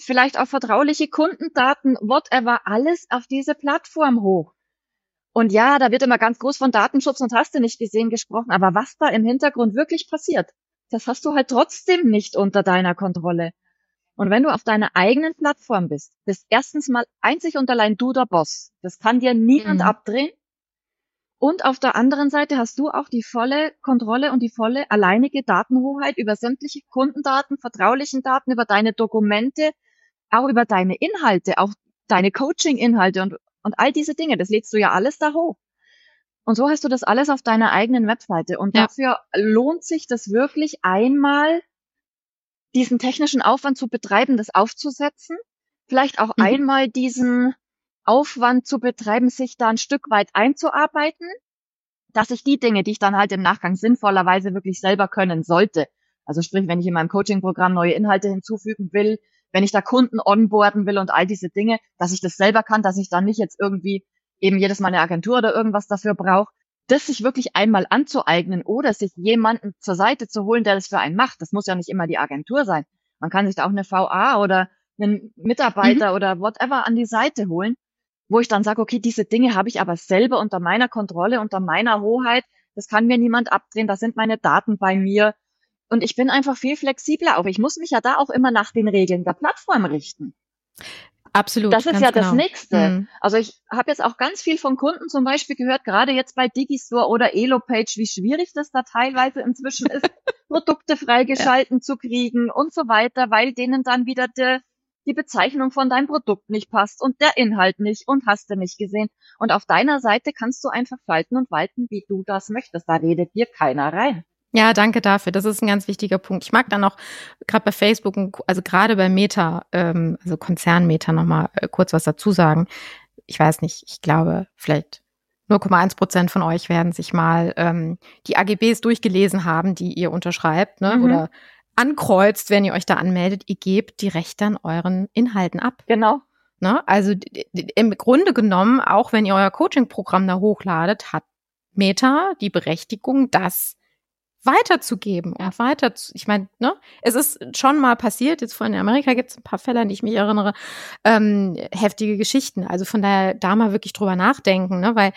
Speaker 3: vielleicht auch vertrauliche Kundendaten, whatever, alles auf diese Plattform hoch. Und ja, da wird immer ganz groß von Datenschutz und hast du nicht gesehen gesprochen, aber was da im Hintergrund wirklich passiert, das hast du halt trotzdem nicht unter deiner Kontrolle. Und wenn du auf deiner eigenen Plattform bist, bist erstens mal einzig und allein du der Boss. Das kann dir niemand mhm. abdrehen. Und auf der anderen Seite hast du auch die volle Kontrolle und die volle alleinige Datenhoheit über sämtliche Kundendaten, vertraulichen Daten, über deine Dokumente, auch über deine Inhalte, auch deine Coaching-Inhalte und, und all diese Dinge. Das lädst du ja alles da hoch. Und so hast du das alles auf deiner eigenen Webseite. Und ja. dafür lohnt sich das wirklich einmal diesen technischen Aufwand zu betreiben, das aufzusetzen, vielleicht auch mhm. einmal diesen Aufwand zu betreiben, sich da ein Stück weit einzuarbeiten, dass ich die Dinge, die ich dann halt im Nachgang sinnvollerweise wirklich selber können sollte, also sprich, wenn ich in meinem Coaching-Programm neue Inhalte hinzufügen will, wenn ich da Kunden onboarden will und all diese Dinge, dass ich das selber kann, dass ich dann nicht jetzt irgendwie eben jedes Mal eine Agentur oder irgendwas dafür brauche, das sich wirklich einmal anzueignen oder sich jemanden zur Seite zu holen, der das für einen macht. Das muss ja nicht immer die Agentur sein. Man kann sich da auch eine VA oder einen Mitarbeiter mhm. oder whatever an die Seite holen, wo ich dann sage, okay, diese Dinge habe ich aber selber unter meiner Kontrolle, unter meiner Hoheit. Das kann mir niemand abdrehen. Da sind meine Daten bei mir. Und ich bin einfach viel flexibler. Aber ich muss mich ja da auch immer nach den Regeln der Plattform richten.
Speaker 1: Absolut.
Speaker 3: Das ist ja genau. das Nächste. Mhm. Also ich habe jetzt auch ganz viel von Kunden zum Beispiel gehört, gerade jetzt bei Digistore oder Elopage, wie schwierig das da teilweise inzwischen ist, Produkte freigeschalten ja. zu kriegen und so weiter, weil denen dann wieder de, die Bezeichnung von deinem Produkt nicht passt und der Inhalt nicht und hast du nicht gesehen. Und auf deiner Seite kannst du einfach falten und walten, wie du das möchtest. Da redet dir keiner rein.
Speaker 1: Ja, danke dafür. Das ist ein ganz wichtiger Punkt. Ich mag dann auch gerade bei Facebook, also gerade bei Meta, ähm, also Konzern Meta nochmal äh, kurz was dazu sagen. Ich weiß nicht, ich glaube, vielleicht 0,1 Prozent von euch werden sich mal ähm, die AGBs durchgelesen haben, die ihr unterschreibt, ne? Mhm. Oder ankreuzt, wenn ihr euch da anmeldet. Ihr gebt die Rechte an euren Inhalten ab.
Speaker 3: Genau.
Speaker 1: Ne? Also im Grunde genommen, auch wenn ihr euer Coaching-Programm da hochladet, hat Meta die Berechtigung, dass weiterzugeben und weiter zu, ich meine, ne, es ist schon mal passiert, jetzt vorhin in Amerika gibt es ein paar Fälle, an die ich mich erinnere, ähm, heftige Geschichten. Also von daher da mal wirklich drüber nachdenken, ne, weil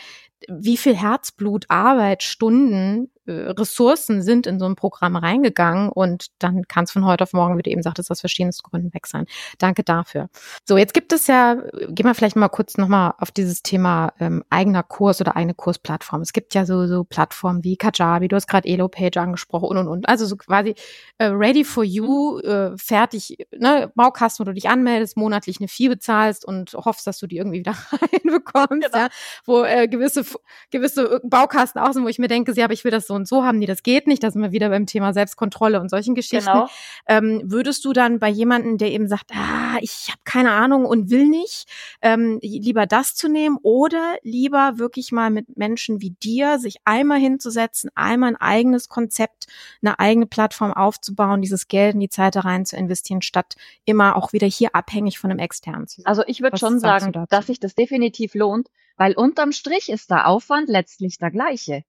Speaker 1: wie viel Herzblut, Arbeit, Stunden Ressourcen sind in so ein Programm reingegangen und dann kann es von heute auf morgen, wie du eben sagtest, aus verschiedenen Gründen weg sein. Danke dafür. So, jetzt gibt es ja, gehen wir vielleicht mal kurz nochmal auf dieses Thema ähm, eigener Kurs oder eigene Kursplattform. Es gibt ja so, so Plattformen wie Kajabi, du hast gerade Elo-Page angesprochen und und und. Also so quasi äh, ready for you, äh, fertig, ne, Baukasten, wo du dich anmeldest, monatlich eine Fee bezahlst und hoffst, dass du die irgendwie wieder reinbekommst, genau. ja, wo äh, gewisse, gewisse Baukasten auch sind, wo ich mir denke, ja, aber ich will das so und so haben, die das geht nicht. Da sind wir wieder beim Thema Selbstkontrolle und solchen Geschichten. Genau. Ähm, würdest du dann bei jemandem, der eben sagt, ah, ich habe keine Ahnung und will nicht, ähm, lieber das zu nehmen oder lieber wirklich mal mit Menschen wie dir sich einmal hinzusetzen, einmal ein eigenes Konzept, eine eigene Plattform aufzubauen, dieses Geld in die Zeit da rein zu investieren, statt immer auch wieder hier abhängig von einem externen zu
Speaker 3: sein? Also ich würde schon sagen, dass sich das definitiv lohnt, weil unterm Strich ist der Aufwand letztlich der gleiche.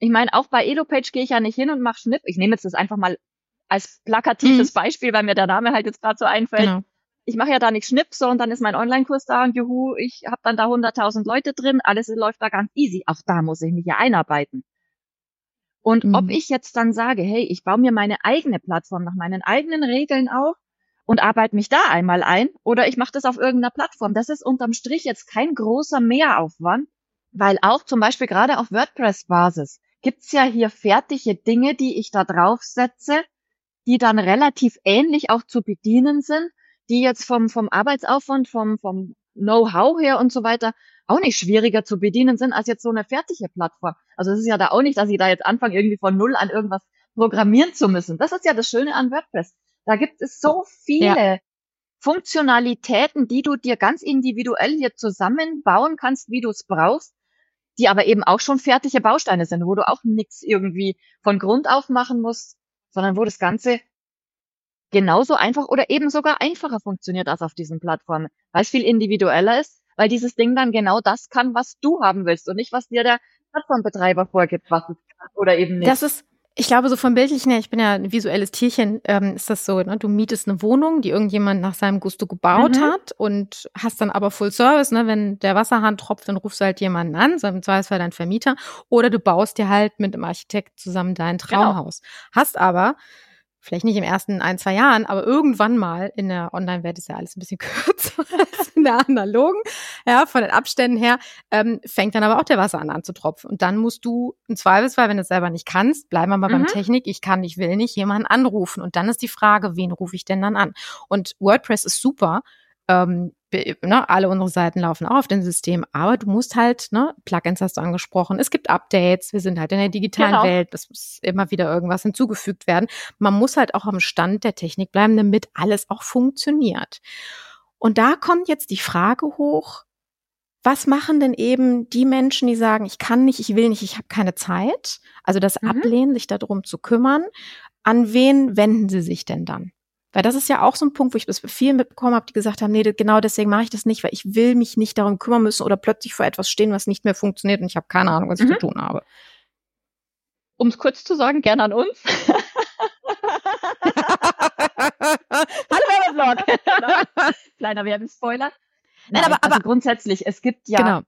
Speaker 3: Ich meine, auch bei EloPage gehe ich ja nicht hin und mache Schnipp. Ich nehme jetzt das einfach mal als plakatives mhm. Beispiel, weil mir der Name halt jetzt gerade so einfällt. Genau. Ich mache ja da nicht Schnipp, so und dann ist mein Online-Kurs da und juhu, ich habe dann da 100.000 Leute drin, alles läuft da ganz easy. Auch da muss ich mich ja einarbeiten. Und mhm. ob ich jetzt dann sage, hey, ich baue mir meine eigene Plattform nach meinen eigenen Regeln auf und arbeite mich da einmal ein oder ich mache das auf irgendeiner Plattform, das ist unterm Strich jetzt kein großer Mehraufwand, weil auch zum Beispiel gerade auf WordPress-Basis gibt's ja hier fertige Dinge, die ich da draufsetze, die dann relativ ähnlich auch zu bedienen sind, die jetzt vom, vom Arbeitsaufwand, vom, vom Know-how her und so weiter auch nicht schwieriger zu bedienen sind als jetzt so eine fertige Plattform. Also es ist ja da auch nicht, dass ich da jetzt anfange, irgendwie von Null an irgendwas programmieren zu müssen. Das ist ja das Schöne an WordPress. Da gibt es so viele ja. Funktionalitäten, die du dir ganz individuell hier zusammenbauen kannst, wie du es brauchst die aber eben auch schon fertige Bausteine sind, wo du auch nichts irgendwie von Grund auf machen musst, sondern wo das Ganze genauso einfach oder eben sogar einfacher funktioniert als auf diesen Plattformen, weil es viel individueller ist, weil dieses Ding dann genau das kann, was du haben willst und nicht, was dir der Plattformbetreiber vorgibt, was es kann oder eben nicht.
Speaker 1: Das ist ich glaube, so vom Bildlichen her, ich bin ja ein visuelles Tierchen, ähm, ist das so, ne? du mietest eine Wohnung, die irgendjemand nach seinem Gusto gebaut mhm. hat und hast dann aber Full Service, ne? wenn der Wasserhahn tropft, dann rufst du halt jemanden an, so im Zweifelsfall dein Vermieter, oder du baust dir halt mit dem Architekt zusammen dein genau. Traumhaus. Genau. Hast aber vielleicht nicht im ersten ein, zwei Jahren, aber irgendwann mal in der Online-Welt ist ja alles ein bisschen kürzer als in der analogen, ja, von den Abständen her, ähm, fängt dann aber auch der Wasser an anzutropfen. Und dann musst du im Zweifelsfall, wenn du es selber nicht kannst, bleiben wir mal mhm. beim Technik, ich kann, ich will nicht, jemanden anrufen. Und dann ist die Frage, wen rufe ich denn dann an? Und WordPress ist super, ähm, ne, alle unsere Seiten laufen auch auf dem System, aber du musst halt, ne, Plugins hast du angesprochen, es gibt Updates, wir sind halt in der digitalen genau. Welt, es muss immer wieder irgendwas hinzugefügt werden. Man muss halt auch am Stand der Technik bleiben, damit alles auch funktioniert. Und da kommt jetzt die Frage hoch, was machen denn eben die Menschen, die sagen, ich kann nicht, ich will nicht, ich habe keine Zeit, also das mhm. Ablehnen, sich darum zu kümmern, an wen wenden sie sich denn dann? Weil das ist ja auch so ein Punkt, wo ich das bei vielen mitbekommen habe, die gesagt haben, nee, genau deswegen mache ich das nicht, weil ich will mich nicht darum kümmern müssen oder plötzlich vor etwas stehen, was nicht mehr funktioniert und ich habe keine Ahnung, was ich mhm. zu tun habe.
Speaker 3: Um es kurz zu sagen, gerne an uns. Hallo Blog. Kleiner Werbespoiler. Nein, aber, aber also grundsätzlich, es gibt ja genau.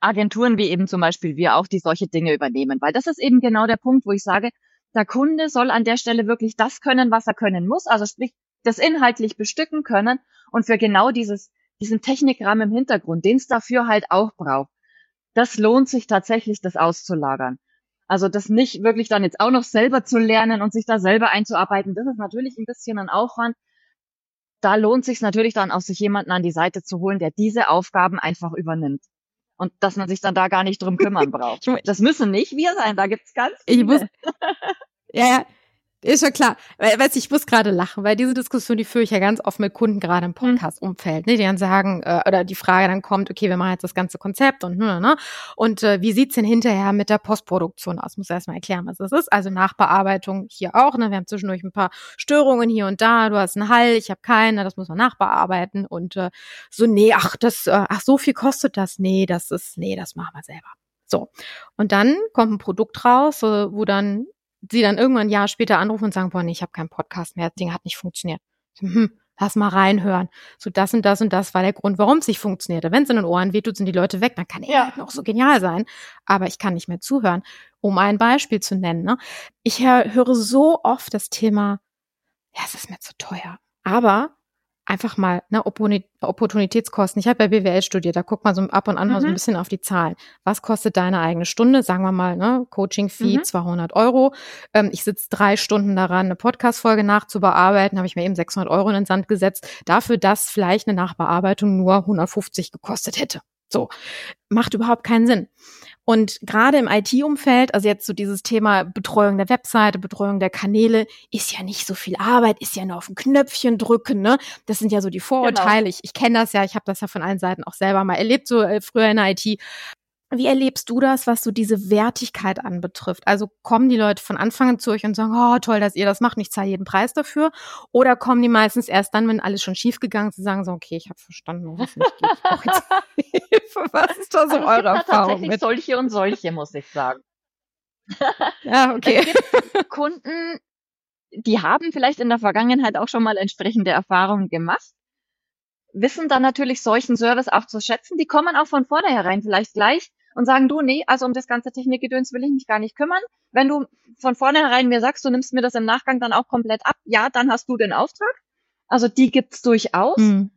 Speaker 3: Agenturen wie eben zum Beispiel wir auch, die solche Dinge übernehmen, weil das ist eben genau der Punkt, wo ich sage, der Kunde soll an der Stelle wirklich das können, was er können muss, also sprich, das inhaltlich bestücken können und für genau dieses, diesen Technikrahmen im Hintergrund, den es dafür halt auch braucht. Das lohnt sich tatsächlich, das auszulagern. Also das nicht wirklich dann jetzt auch noch selber zu lernen und sich da selber einzuarbeiten, das ist natürlich ein bisschen ein Aufwand. Da lohnt sich natürlich dann auch, sich jemanden an die Seite zu holen, der diese Aufgaben einfach übernimmt und dass man sich dann da gar nicht drum kümmern braucht. Das müssen nicht wir sein, da gibt's ganz viele.
Speaker 1: Ich muss, ja, ja, ist ja klar. Weißt du, ich muss gerade lachen, weil diese Diskussion, die führe ich ja ganz oft mit Kunden gerade im mhm. Podcast-Umfeld, ne, die dann sagen, äh, oder die Frage dann kommt, okay, wir machen jetzt das ganze Konzept und ne, ne, und äh, wie sieht's denn hinterher mit der Postproduktion aus? Muss erstmal erklären, was das ist. Also Nachbearbeitung hier auch, ne, wir haben zwischendurch ein paar Störungen hier und da, du hast einen Hall, ich habe keinen, ne, das muss man nachbearbeiten und äh, so, nee, ach, das, äh, ach, so viel kostet das, nee, das ist, nee, das machen wir selber. So. Und dann kommt ein Produkt raus, wo dann sie dann irgendwann ein Jahr später anrufen und sagen, boah, nee, ich habe keinen Podcast mehr, das Ding hat nicht funktioniert. Hm, lass mal reinhören. So das und das und das war der Grund, warum es nicht funktionierte. Wenn es in den Ohren wehtut, sind die Leute weg, dann kann er ja. halt noch so genial sein, aber ich kann nicht mehr zuhören. Um ein Beispiel zu nennen, ne? ich höre so oft das Thema, ja, es ist mir zu teuer. Aber einfach mal ne, Opportunitätskosten. Ich habe bei BWL studiert, da guckt man so ab und an mhm. mal so ein mhm. bisschen auf die Zahlen. Was kostet deine eigene Stunde? Sagen wir mal, ne, Coaching-Fee mhm. 200 Euro. Ähm, ich sitze drei Stunden daran, eine Podcast-Folge nachzubearbeiten, habe ich mir eben 600 Euro in den Sand gesetzt, dafür, dass vielleicht eine Nachbearbeitung nur 150 gekostet hätte. So, macht überhaupt keinen Sinn. Und gerade im IT-Umfeld, also jetzt so dieses Thema Betreuung der Webseite, Betreuung der Kanäle, ist ja nicht so viel Arbeit, ist ja nur auf ein Knöpfchen drücken, ne? Das sind ja so die Vorurteile. Genau. Ich, ich kenne das ja, ich habe das ja von allen Seiten auch selber mal erlebt, so äh, früher in der IT. Wie erlebst du das, was so diese Wertigkeit anbetrifft? Also kommen die Leute von Anfang an zu euch und sagen, oh toll, dass ihr das macht, ich zahle jeden Preis dafür? Oder kommen die meistens erst dann, wenn alles schon schief gegangen ist, und sagen so, okay, ich habe verstanden, was nicht geht.
Speaker 3: was ist da so also eure Erfahrung mit? solche und solche, muss ich sagen.
Speaker 1: ja, okay.
Speaker 3: Es gibt Kunden, die haben vielleicht in der Vergangenheit auch schon mal entsprechende Erfahrungen gemacht wissen dann natürlich solchen Service auch zu schätzen. Die kommen auch von vornherein vielleicht gleich und sagen, du, nee, also um das ganze Technikgedöns will ich mich gar nicht kümmern. Wenn du von vornherein mir sagst, du nimmst mir das im Nachgang dann auch komplett ab, ja, dann hast du den Auftrag. Also die gibt's durchaus. Mhm.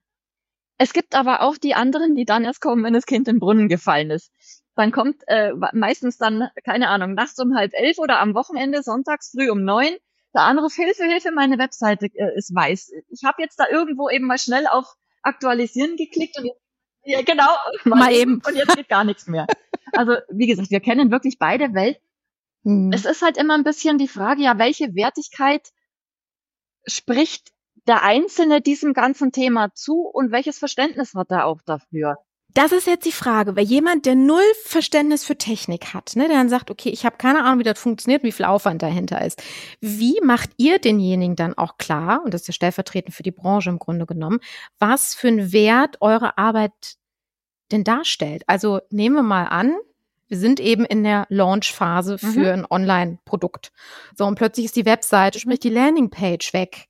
Speaker 3: Es gibt aber auch die anderen, die dann erst kommen, wenn das Kind in den Brunnen gefallen ist. Dann kommt äh, meistens dann, keine Ahnung, nachts um halb elf oder am Wochenende, sonntags früh um neun, der Anruf, Hilfe, Hilfe, meine Webseite äh, ist weiß. Ich habe jetzt da irgendwo eben mal schnell auf Aktualisieren geklickt und jetzt ja, genau.
Speaker 1: Mal, eben.
Speaker 3: Und jetzt geht gar nichts mehr. Also, wie gesagt, wir kennen wirklich beide Welten. Mhm. Es ist halt immer ein bisschen die Frage, ja, welche Wertigkeit spricht der Einzelne diesem ganzen Thema zu und welches Verständnis hat er auch dafür?
Speaker 1: Das ist jetzt die Frage, weil jemand, der null Verständnis für Technik hat, ne, der dann sagt, okay, ich habe keine Ahnung, wie das funktioniert, wie viel Aufwand dahinter ist. Wie macht ihr denjenigen dann auch klar, und das ist ja stellvertretend für die Branche im Grunde genommen, was für einen Wert eure Arbeit denn darstellt? Also nehmen wir mal an, wir sind eben in der Launch-Phase für mhm. ein Online-Produkt. So, und plötzlich ist die Webseite, sprich die Landingpage weg.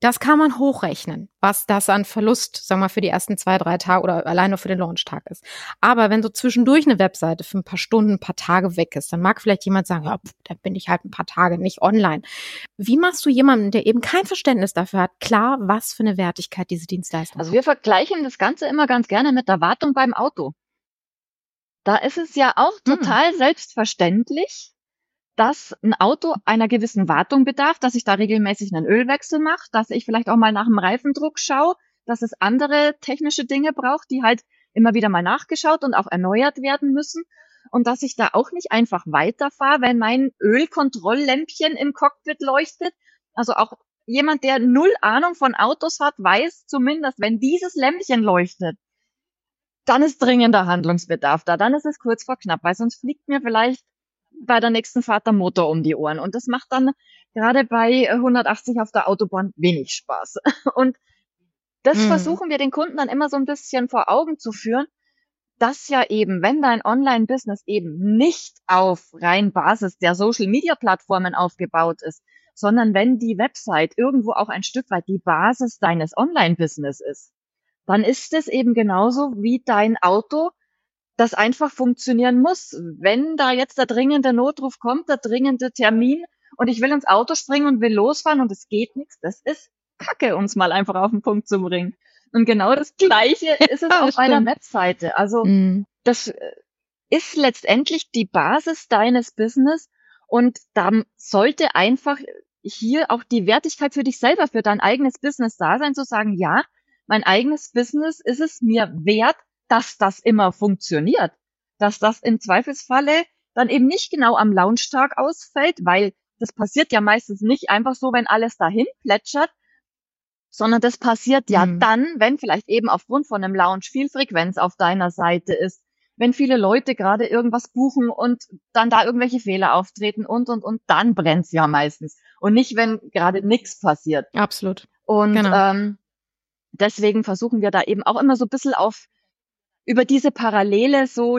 Speaker 1: Das kann man hochrechnen, was das an Verlust, sagen wir mal, für die ersten zwei, drei Tage oder alleine für den Launchtag ist. Aber wenn so zwischendurch eine Webseite für ein paar Stunden, ein paar Tage weg ist, dann mag vielleicht jemand sagen, ja, pff, da bin ich halt ein paar Tage nicht online. Wie machst du jemanden, der eben kein Verständnis dafür hat, klar, was für eine Wertigkeit diese Dienstleistung
Speaker 3: hat? Also wir vergleichen das Ganze immer ganz gerne mit der Wartung beim Auto. Da ist es ja auch hm. total hm. selbstverständlich, dass ein Auto einer gewissen Wartung bedarf, dass ich da regelmäßig einen Ölwechsel mache, dass ich vielleicht auch mal nach dem Reifendruck schaue, dass es andere technische Dinge braucht, die halt immer wieder mal nachgeschaut und auch erneuert werden müssen und dass ich da auch nicht einfach weiterfahre, wenn mein Ölkontrolllämpchen im Cockpit leuchtet. Also auch jemand, der null Ahnung von Autos hat, weiß zumindest, wenn dieses Lämpchen leuchtet, dann ist dringender Handlungsbedarf da. Dann ist es kurz vor knapp, weil sonst fliegt mir vielleicht bei der nächsten Fahrt der Motor um die Ohren. Und das macht dann gerade bei 180 auf der Autobahn wenig Spaß. Und das mhm. versuchen wir den Kunden dann immer so ein bisschen vor Augen zu führen, dass ja eben, wenn dein Online-Business eben nicht auf rein Basis der Social-Media-Plattformen aufgebaut ist, sondern wenn die Website irgendwo auch ein Stück weit die Basis deines Online-Business ist, dann ist es eben genauso wie dein Auto das einfach funktionieren muss. Wenn da jetzt der dringende Notruf kommt, der dringende Termin und ich will ins Auto springen und will losfahren und es geht nichts, das ist Kacke, uns mal einfach auf den Punkt zu bringen. Und genau das Gleiche ist es auch bei der Webseite. Also mhm. das äh, ist letztendlich die Basis deines Business und da sollte einfach hier auch die Wertigkeit für dich selber, für dein eigenes Business da sein, zu sagen, ja, mein eigenes Business ist es mir wert, dass das immer funktioniert. Dass das im Zweifelsfalle dann eben nicht genau am Launchtag ausfällt, weil das passiert ja meistens nicht einfach so, wenn alles dahin plätschert, sondern das passiert ja mhm. dann, wenn vielleicht eben aufgrund von einem Launch viel Frequenz auf deiner Seite ist, wenn viele Leute gerade irgendwas buchen und dann da irgendwelche Fehler auftreten und und und dann brennt's ja meistens und nicht, wenn gerade nichts passiert.
Speaker 1: Absolut.
Speaker 3: Und genau. ähm, deswegen versuchen wir da eben auch immer so ein bisschen auf über diese Parallele so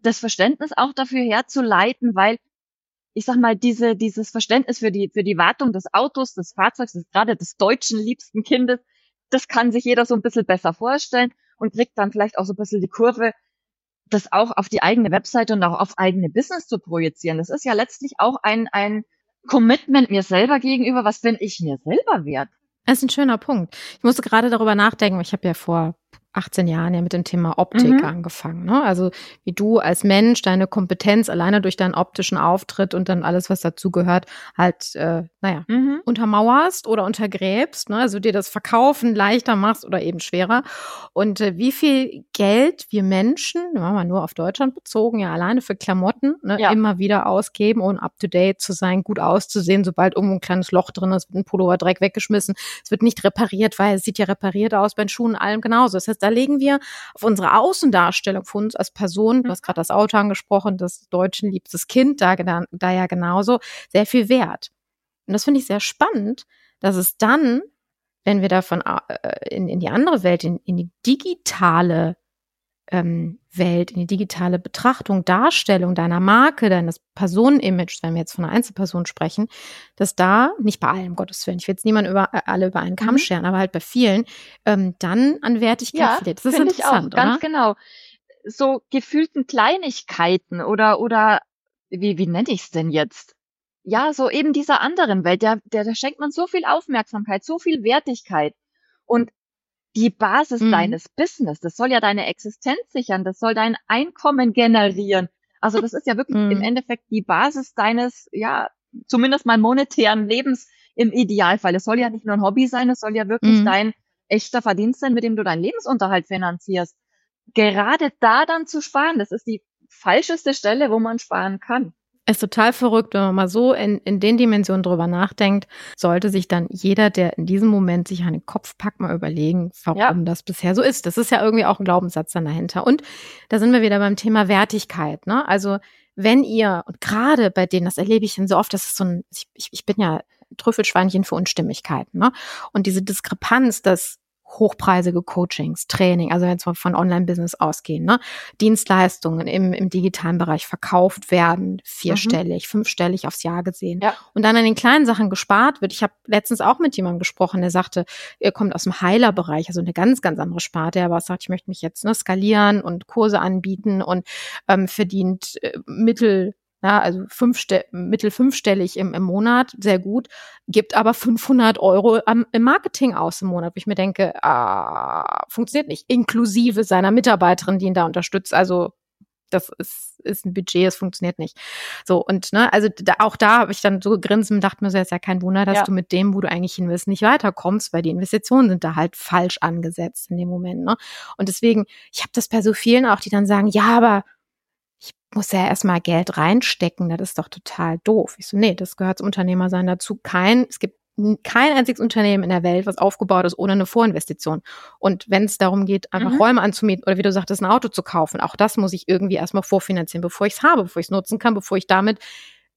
Speaker 3: das Verständnis auch dafür herzuleiten, weil ich sag mal, diese, dieses Verständnis für die, für die Wartung des Autos, des Fahrzeugs, des, gerade des deutschen liebsten Kindes, das kann sich jeder so ein bisschen besser vorstellen und kriegt dann vielleicht auch so ein bisschen die Kurve, das auch auf die eigene Webseite und auch auf eigene Business zu projizieren. Das ist ja letztlich auch ein, ein Commitment mir selber gegenüber. Was bin ich mir selber wert?
Speaker 1: Das ist ein schöner Punkt. Ich musste gerade darüber nachdenken. Ich habe ja vor 18 Jahren ja mit dem Thema Optik mhm. angefangen. Ne? Also wie du als Mensch deine Kompetenz alleine durch deinen optischen Auftritt und dann alles, was dazugehört, halt, äh, naja, mhm. untermauerst oder untergräbst. Ne? Also dir das Verkaufen leichter machst oder eben schwerer. Und äh, wie viel Geld wir Menschen, ja, mal nur auf Deutschland bezogen, ja alleine für Klamotten ne, ja. immer wieder ausgeben, um up-to-date zu sein, gut auszusehen. Sobald irgendwo ein kleines Loch drin ist, wird ein Pullover Dreck weggeschmissen. Es wird nicht repariert, weil es sieht ja repariert aus bei den Schuhen allem genauso. Das heißt, da legen wir auf unsere Außendarstellung von uns als Person, du hast gerade das Auto angesprochen, das Deutschen liebstes Kind, da, da ja genauso, sehr viel Wert. Und das finde ich sehr spannend, dass es dann, wenn wir davon äh, in, in die andere Welt, in, in die digitale ähm, Welt, in die digitale Betrachtung, Darstellung deiner Marke, deines Personenimages, wenn wir jetzt von einer Einzelperson sprechen, dass da, nicht bei allem, Gottes Willen, ich will jetzt niemand über äh, alle über einen Kamm mhm. scheren, aber halt bei vielen, ähm, dann an Wertigkeit
Speaker 3: ja, verliert. Das ist interessant, ich auch, ganz genau. So gefühlten Kleinigkeiten oder, oder wie, wie nenne ich es denn jetzt? Ja, so eben dieser anderen Welt, der, der, da schenkt man so viel Aufmerksamkeit, so viel Wertigkeit. Und die Basis mhm. deines Business. Das soll ja deine Existenz sichern, das soll dein Einkommen generieren. Also das ist ja wirklich mhm. im Endeffekt die Basis deines, ja, zumindest mal monetären Lebens im Idealfall. Es soll ja nicht nur ein Hobby sein, es soll ja wirklich mhm. dein echter Verdienst sein, mit dem du deinen Lebensunterhalt finanzierst. Gerade da dann zu sparen, das ist die falscheste Stelle, wo man sparen kann
Speaker 1: ist total verrückt, wenn man mal so in, in den Dimensionen drüber nachdenkt, sollte sich dann jeder, der in diesem Moment sich an den Kopf packt, mal überlegen, warum ja. das bisher so ist. Das ist ja irgendwie auch ein Glaubenssatz dann dahinter. Und da sind wir wieder beim Thema Wertigkeit. Ne? Also wenn ihr, und gerade bei denen, das erlebe ich dann so oft, das ist so ein, ich, ich bin ja Trüffelschweinchen für Unstimmigkeiten. Ne? Und diese Diskrepanz, dass hochpreisige Coachings, Training, also wenn wir von Online-Business ausgehen, ne? Dienstleistungen im, im digitalen Bereich verkauft werden, vierstellig, mhm. fünfstellig aufs Jahr gesehen. Ja. Und dann an den kleinen Sachen gespart wird. Ich habe letztens auch mit jemandem gesprochen, der sagte, er kommt aus dem Heilerbereich, also eine ganz, ganz andere Sparte, aber sagt, ich möchte mich jetzt ne, skalieren und Kurse anbieten und ähm, verdient äh, Mittel ja, also fünfste mittel fünfstellig im, im Monat, sehr gut, gibt aber 500 Euro am, im Marketing aus im Monat, wo ich mir denke, ah, funktioniert nicht, inklusive seiner Mitarbeiterin, die ihn da unterstützt, also das ist, ist ein Budget, es funktioniert nicht. So, und ne, also da, auch da habe ich dann so gegrinst und dachte mir so, ist ja kein Wunder, dass ja. du mit dem, wo du eigentlich hin willst, nicht weiterkommst, weil die Investitionen sind da halt falsch angesetzt in dem Moment. Ne? Und deswegen, ich habe das bei so vielen auch, die dann sagen, ja, aber ich muss ja erstmal Geld reinstecken, das ist doch total doof. Ich so, nee, das gehört zum Unternehmersein dazu. Kein, es gibt kein einziges Unternehmen in der Welt, was aufgebaut ist ohne eine Vorinvestition. Und wenn es darum geht, einfach mhm. Räume anzumieten oder wie du sagtest, ein Auto zu kaufen, auch das muss ich irgendwie erstmal vorfinanzieren, bevor ich es habe, bevor ich es nutzen kann, bevor ich damit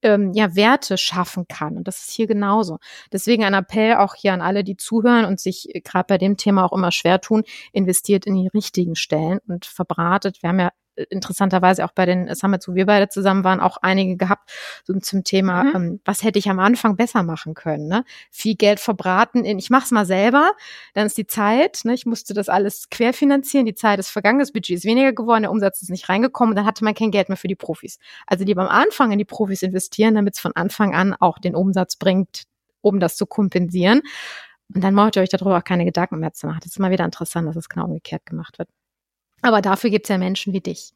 Speaker 1: ähm, ja Werte schaffen kann. Und das ist hier genauso. Deswegen ein Appell auch hier an alle, die zuhören und sich äh, gerade bei dem Thema auch immer schwer tun, investiert in die richtigen Stellen und verbratet. Wir haben ja interessanterweise auch bei den Summits, wo wir beide zusammen waren, auch einige gehabt so zum Thema, mhm. ähm, was hätte ich am Anfang besser machen können. Ne? Viel Geld verbraten in, ich mache es mal selber, dann ist die Zeit, ne? ich musste das alles querfinanzieren, die Zeit ist vergangen, das Budget ist weniger geworden, der Umsatz ist nicht reingekommen, dann hatte man kein Geld mehr für die Profis. Also lieber am Anfang in die Profis investieren, damit es von Anfang an auch den Umsatz bringt, um das zu kompensieren. Und dann braucht ihr euch darüber auch keine Gedanken mehr zu machen. Das ist immer wieder interessant, dass es genau umgekehrt gemacht wird. Aber dafür gibt's ja Menschen wie dich.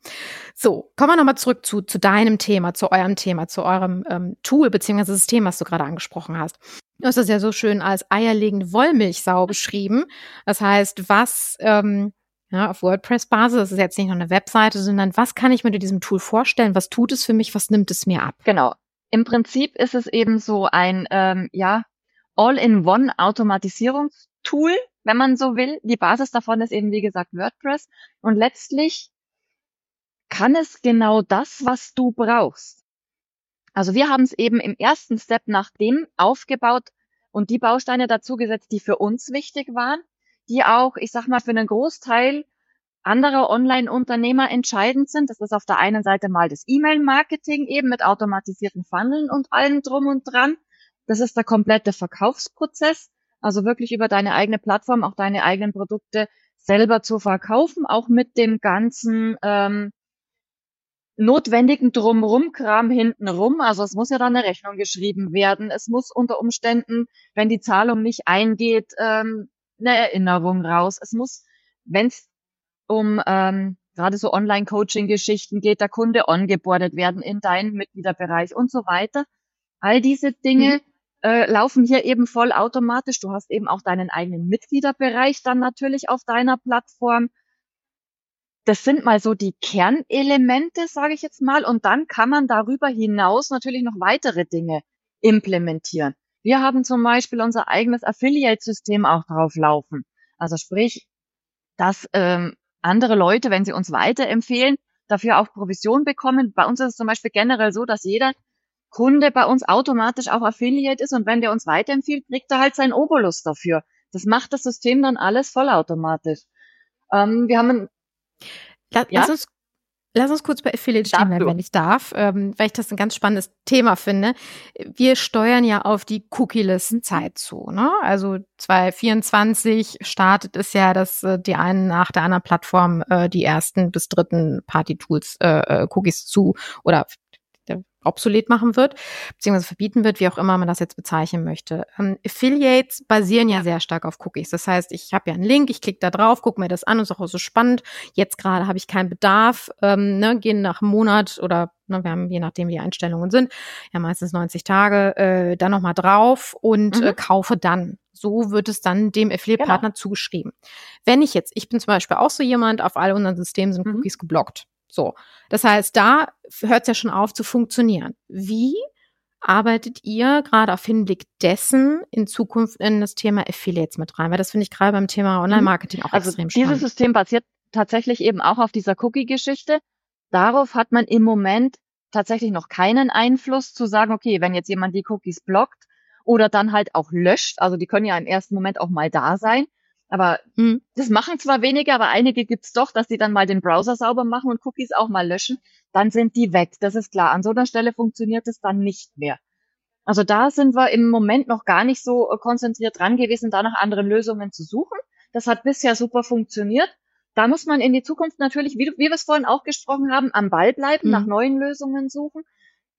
Speaker 1: So, kommen wir nochmal zurück zu, zu deinem Thema, zu eurem Thema, zu eurem ähm, Tool beziehungsweise System, was du gerade angesprochen hast. Du hast das ja so schön als eierlegende Wollmilchsau beschrieben. Das heißt, was ähm, ja, auf WordPress-Basis, das ist jetzt nicht nur eine Webseite, sondern was kann ich mir mit diesem Tool vorstellen? Was tut es für mich? Was nimmt es mir ab?
Speaker 3: Genau. Im Prinzip ist es eben so ein ähm, ja, All-in-One-Automatisierungstool, wenn man so will. Die Basis davon ist eben, wie gesagt, WordPress. Und letztlich kann es genau das, was du brauchst. Also wir haben es eben im ersten Step nach dem aufgebaut und die Bausteine dazu gesetzt, die für uns wichtig waren, die auch, ich sag mal, für einen Großteil anderer Online-Unternehmer entscheidend sind. Das ist auf der einen Seite mal das E-Mail-Marketing eben mit automatisierten Funneln und allem drum und dran. Das ist der komplette Verkaufsprozess. Also wirklich über deine eigene Plattform auch deine eigenen Produkte selber zu verkaufen, auch mit dem ganzen ähm, notwendigen Drumrum-Kram hintenrum. Also es muss ja dann eine Rechnung geschrieben werden. Es muss unter Umständen, wenn die Zahlung nicht eingeht, ähm, eine Erinnerung raus. Es muss, wenn es um ähm, gerade so Online-Coaching-Geschichten geht, der Kunde ongeboardet werden in deinen Mitgliederbereich und so weiter. All diese Dinge mhm. Äh, laufen hier eben vollautomatisch. Du hast eben auch deinen eigenen Mitgliederbereich dann natürlich auf deiner Plattform das sind mal so die Kernelemente, sage ich jetzt mal. Und dann kann man darüber hinaus natürlich noch weitere Dinge implementieren. Wir haben zum Beispiel unser eigenes Affiliate-System auch drauf laufen. Also sprich, dass ähm, andere Leute, wenn sie uns weiterempfehlen, dafür auch Provision bekommen. Bei uns ist es zum Beispiel generell so, dass jeder Kunde bei uns automatisch auch Affiliate ist und wenn der uns weiterempfiehlt, kriegt er halt seinen Obolus dafür. Das macht das System dann alles vollautomatisch. Ähm, wir haben
Speaker 1: La ja? Lass uns Lass uns kurz bei Affiliate stehen bleiben, wenn ich darf, ähm, weil ich das ein ganz spannendes Thema finde. Wir steuern ja auf die Cookie-List-Zeit zu. Ne? Also 2024 startet es ja, dass äh, die einen nach der anderen Plattform äh, die ersten bis dritten Party-Tools, äh, äh Cookies zu oder obsolet machen wird, beziehungsweise verbieten wird, wie auch immer man das jetzt bezeichnen möchte. Ähm, Affiliates basieren ja sehr stark auf Cookies. Das heißt, ich habe ja einen Link, ich klicke da drauf, gucke mir das an und ist auch so spannend. Jetzt gerade habe ich keinen Bedarf, ähm, ne, gehen nach einem Monat oder ne, wir haben, je nachdem wie die Einstellungen sind, ja meistens 90 Tage, äh, dann nochmal drauf und äh, mhm. äh, kaufe dann. So wird es dann dem Affiliate-Partner genau. zugeschrieben. Wenn ich jetzt, ich bin zum Beispiel auch so jemand, auf all unseren Systemen sind mhm. Cookies geblockt. So. Das heißt, da hört es ja schon auf zu funktionieren. Wie arbeitet ihr gerade auf Hinblick dessen in Zukunft in das Thema Affiliates mit rein? Weil das finde ich gerade beim Thema mhm. Online-Marketing auch also extrem spannend.
Speaker 3: Dieses System basiert tatsächlich eben auch auf dieser Cookie-Geschichte. Darauf hat man im Moment tatsächlich noch keinen Einfluss zu sagen, okay, wenn jetzt jemand die Cookies blockt oder dann halt auch löscht, also die können ja im ersten Moment auch mal da sein, aber mhm. das machen zwar wenige, aber einige gibt's doch, dass die dann mal den Browser sauber machen und Cookies auch mal löschen. Dann sind die weg. Das ist klar. An so einer Stelle funktioniert es dann nicht mehr. Also da sind wir im Moment noch gar nicht so äh, konzentriert dran gewesen, da nach anderen Lösungen zu suchen. Das hat bisher super funktioniert. Da muss man in die Zukunft natürlich, wie, wie wir es vorhin auch gesprochen haben, am Ball bleiben, mhm. nach neuen Lösungen suchen,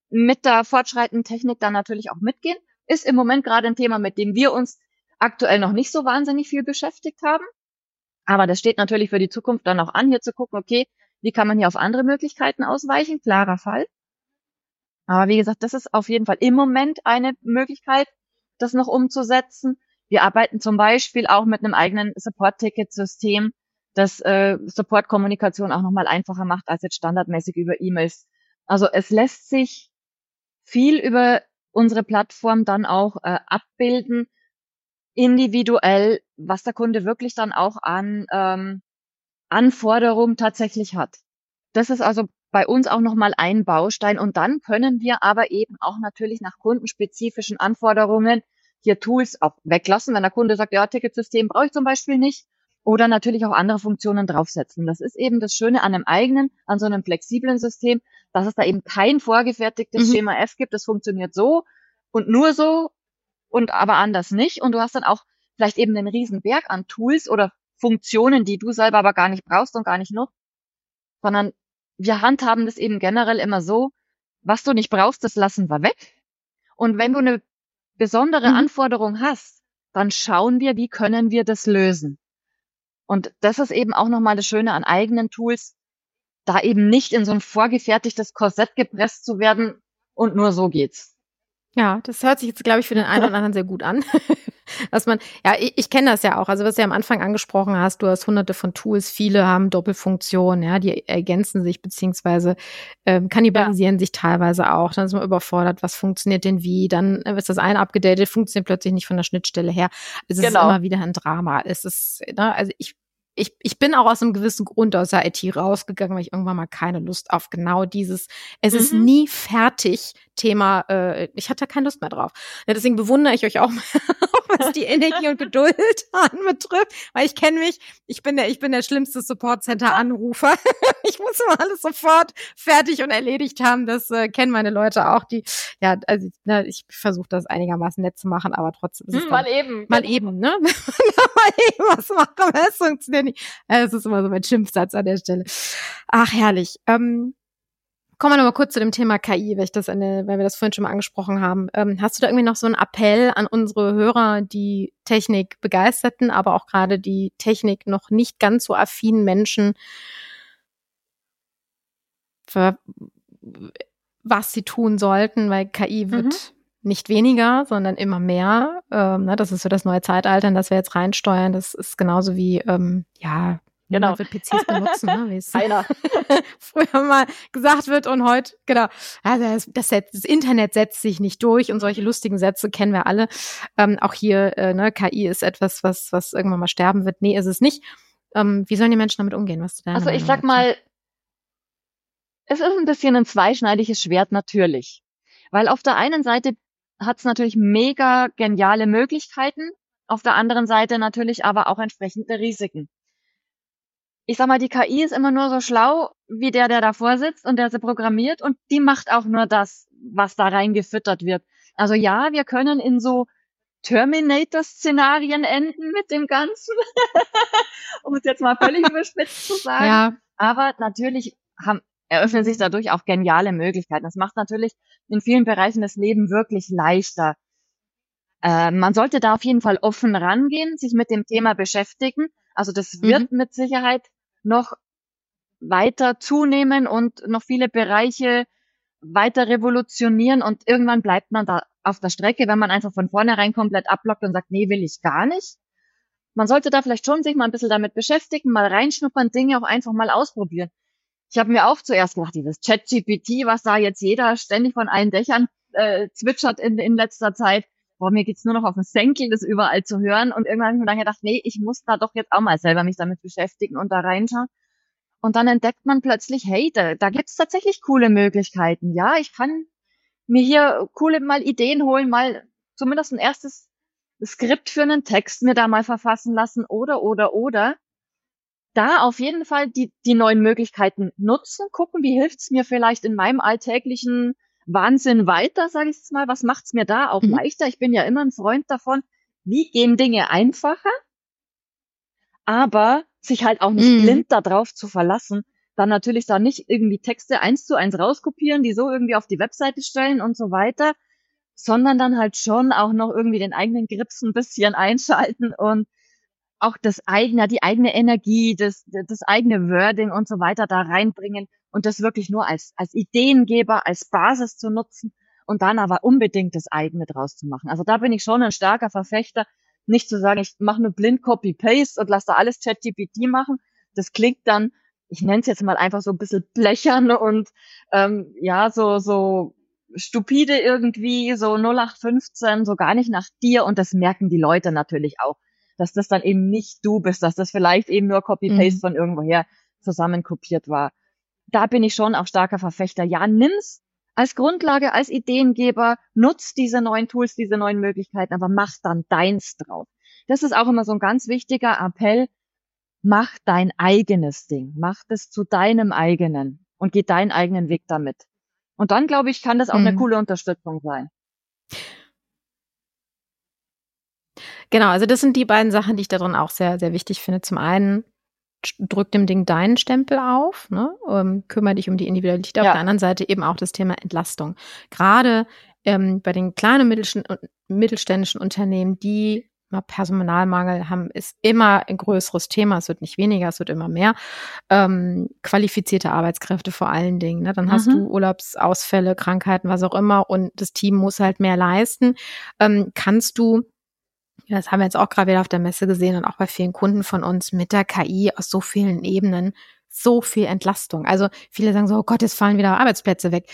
Speaker 3: mit der fortschreitenden Technik dann natürlich auch mitgehen. Ist im Moment gerade ein Thema, mit dem wir uns aktuell noch nicht so wahnsinnig viel beschäftigt haben. Aber das steht natürlich für die Zukunft dann auch an, hier zu gucken, okay, wie kann man hier auf andere Möglichkeiten ausweichen? Klarer Fall. Aber wie gesagt, das ist auf jeden Fall im Moment eine Möglichkeit, das noch umzusetzen. Wir arbeiten zum Beispiel auch mit einem eigenen Support-Ticket-System, das äh, Support-Kommunikation auch nochmal einfacher macht als jetzt standardmäßig über E-Mails. Also es lässt sich viel über unsere Plattform dann auch äh, abbilden, individuell, was der Kunde wirklich dann auch an ähm, Anforderungen tatsächlich hat. Das ist also bei uns auch nochmal ein Baustein. Und dann können wir aber eben auch natürlich nach kundenspezifischen Anforderungen hier Tools auch weglassen. Wenn der Kunde sagt, ja, Ticketsystem brauche ich zum Beispiel nicht. Oder natürlich auch andere Funktionen draufsetzen. Das ist eben das Schöne an einem eigenen, an so einem flexiblen System, dass es da eben kein vorgefertigtes mhm. Schema F gibt. Das funktioniert so und nur so und aber anders nicht. Und du hast dann auch vielleicht eben einen riesen Berg an Tools oder Funktionen, die du selber aber gar nicht brauchst und gar nicht nutzt, sondern wir handhaben das eben generell immer so, was du nicht brauchst, das lassen wir weg. Und wenn du eine besondere mhm. Anforderung hast, dann schauen wir, wie können wir das lösen. Und das ist eben auch nochmal das Schöne an eigenen Tools, da eben nicht in so ein vorgefertigtes Korsett gepresst zu werden und nur so geht's.
Speaker 1: Ja, das hört sich jetzt, glaube ich, für den einen oder anderen sehr gut an. Dass man, ja, ich, ich kenne das ja auch. Also was du ja am Anfang angesprochen hast, du hast hunderte von Tools, viele haben Doppelfunktionen, ja, die ergänzen sich beziehungsweise ähm, kannibalisieren ja. sich teilweise auch. Dann ist man überfordert, was funktioniert denn wie? Dann ist das eine abgedatet, funktioniert plötzlich nicht von der Schnittstelle her. Es genau. ist immer wieder ein Drama. Es ist, ne, also ich ich, ich bin auch aus einem gewissen Grund aus der IT rausgegangen, weil ich irgendwann mal keine Lust auf genau dieses, es mhm. ist nie fertig Thema, äh, ich hatte keine Lust mehr drauf. Ja, deswegen bewundere ich euch auch, was die Energie und Geduld anbetrifft, weil ich kenne mich, ich bin der, ich bin der schlimmste Support Center Anrufer. ich muss immer alles sofort fertig und erledigt haben. Das äh, kennen meine Leute auch, die, ja, also ne, ich versuche das einigermaßen nett zu machen, aber trotzdem ist es
Speaker 3: hm, mal eben,
Speaker 1: mal eben, ne? mal eben was machen, es funktioniert nicht. Es ist immer so mein Schimpfsatz an der Stelle. Ach herrlich. Ähm, Kommen wir nochmal kurz zu dem Thema KI, weil, ich das eine, weil wir das vorhin schon mal angesprochen haben. Ähm, hast du da irgendwie noch so einen Appell an unsere Hörer, die Technik begeisterten, aber auch gerade die Technik noch nicht ganz so affinen Menschen, für, was sie tun sollten, weil KI wird mhm. Nicht weniger, sondern immer mehr. Ähm, ne, das ist so das neue Zeitalter, in das wir jetzt reinsteuern. Das ist genauso wie, ähm, ja, Genau. wird PCs benutzen, ne? wie es
Speaker 3: Einer.
Speaker 1: früher mal gesagt wird und heute, genau. Also das, das, das, Internet setzt sich nicht durch und solche lustigen Sätze kennen wir alle. Ähm, auch hier, äh, ne, KI ist etwas, was, was irgendwann mal sterben wird. Nee, ist es nicht. Ähm, wie sollen die Menschen damit umgehen? Was
Speaker 3: also ich sag mal, es ist ein bisschen ein zweischneidiges Schwert natürlich. Weil auf der einen Seite hat es natürlich mega geniale Möglichkeiten, auf der anderen Seite natürlich aber auch entsprechende Risiken ich sag mal, die KI ist immer nur so schlau wie der, der davor sitzt und der sie programmiert und die macht auch nur das, was da reingefüttert wird. Also ja, wir können in so Terminator-Szenarien enden mit dem Ganzen, um es jetzt mal völlig überspitzt zu sagen. Ja. Aber natürlich haben, eröffnen sich dadurch auch geniale Möglichkeiten. Das macht natürlich in vielen Bereichen das Leben wirklich leichter. Äh, man sollte da auf jeden Fall offen rangehen, sich mit dem Thema beschäftigen also das wird mhm. mit Sicherheit noch weiter zunehmen und noch viele Bereiche weiter revolutionieren und irgendwann bleibt man da auf der Strecke, wenn man einfach von vornherein komplett ablockt und sagt, nee, will ich gar nicht. Man sollte da vielleicht schon sich mal ein bisschen damit beschäftigen, mal reinschnuppern, Dinge auch einfach mal ausprobieren. Ich habe mir auch zuerst gedacht, dieses Chat-GPT, was da jetzt jeder ständig von allen Dächern äh, zwitschert in, in letzter Zeit, boah, mir geht's nur noch auf den Senkel, das überall zu hören. Und irgendwann habe ich mir dann gedacht, nee, ich muss da doch jetzt auch mal selber mich damit beschäftigen und da reinschauen. Und dann entdeckt man plötzlich, hey, da, da gibt's tatsächlich coole Möglichkeiten. Ja, ich kann mir hier coole mal Ideen holen, mal zumindest ein erstes Skript für einen Text mir da mal verfassen lassen oder, oder, oder. Da auf jeden Fall die, die neuen Möglichkeiten nutzen, gucken, wie hilft's mir vielleicht in meinem alltäglichen Wahnsinn weiter, sage ich jetzt mal. Was macht's mir da auch mhm. leichter? Ich bin ja immer ein Freund davon, wie gehen Dinge einfacher, aber sich halt auch nicht mhm. blind darauf zu verlassen, dann natürlich da nicht irgendwie Texte eins zu eins rauskopieren, die so irgendwie auf die Webseite stellen und so weiter, sondern dann halt schon auch noch irgendwie den eigenen Grips ein bisschen einschalten und auch das eigene, die eigene Energie, das, das eigene Wording und so weiter da reinbringen und das wirklich nur als, als Ideengeber, als Basis zu nutzen und dann aber unbedingt das eigene draus zu machen. Also da bin ich schon ein starker Verfechter, nicht zu sagen, ich mache nur blind Copy-Paste und lasse da alles ChatGPT machen. Das klingt dann, ich nenne es jetzt mal einfach so ein bisschen blechern und ähm, ja, so, so stupide irgendwie, so 0815, so gar nicht nach dir und das merken die Leute natürlich auch, dass das dann eben nicht du bist, dass das vielleicht eben nur Copy-Paste mhm. von irgendwoher zusammenkopiert war da bin ich schon auch starker Verfechter. Ja, nimm's als Grundlage, als Ideengeber, nutz diese neuen Tools, diese neuen Möglichkeiten, aber mach dann deins drauf. Das ist auch immer so ein ganz wichtiger Appell. Mach dein eigenes Ding. Mach das zu deinem eigenen und geh deinen eigenen Weg damit. Und dann, glaube ich, kann das auch mhm. eine coole Unterstützung sein.
Speaker 1: Genau, also das sind die beiden Sachen, die ich darin auch sehr, sehr wichtig finde. Zum einen drück dem Ding deinen Stempel auf, ne? ähm, kümmere dich um die Individualität. Ja. Auf der anderen Seite eben auch das Thema Entlastung. Gerade ähm, bei den kleinen und mittelständischen Unternehmen, die Personalmangel haben, ist immer ein größeres Thema. Es wird nicht weniger, es wird immer mehr. Ähm, qualifizierte Arbeitskräfte vor allen Dingen. Ne? Dann mhm. hast du Urlaubsausfälle, Krankheiten, was auch immer und das Team muss halt mehr leisten. Ähm, kannst du das haben wir jetzt auch gerade wieder auf der Messe gesehen und auch bei vielen Kunden von uns mit der KI aus so vielen Ebenen so viel Entlastung. Also viele sagen so, oh Gott, es fallen wieder Arbeitsplätze weg.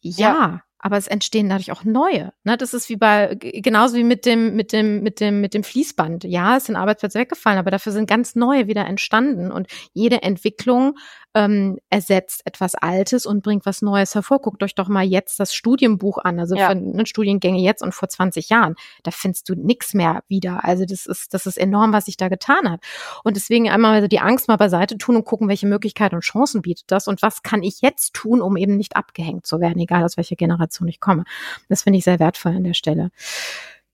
Speaker 1: Ja, ja. aber es entstehen dadurch auch neue. Ne? Das ist wie bei, genauso wie mit dem, mit dem, mit dem, mit dem Fließband. Ja, es sind Arbeitsplätze weggefallen, aber dafür sind ganz neue wieder entstanden und jede Entwicklung ähm, ersetzt etwas Altes und bringt was Neues hervor. Guckt euch doch mal jetzt das Studienbuch an, also ja. von ne, Studiengänge jetzt und vor 20 Jahren. Da findest du nichts mehr wieder. Also das ist, das ist enorm, was sich da getan hat. Und deswegen einmal also die Angst mal beiseite tun und gucken, welche Möglichkeiten und Chancen bietet das und was kann ich jetzt tun, um eben nicht abgehängt zu werden, egal aus welcher Generation ich komme. Das finde ich sehr wertvoll an der Stelle.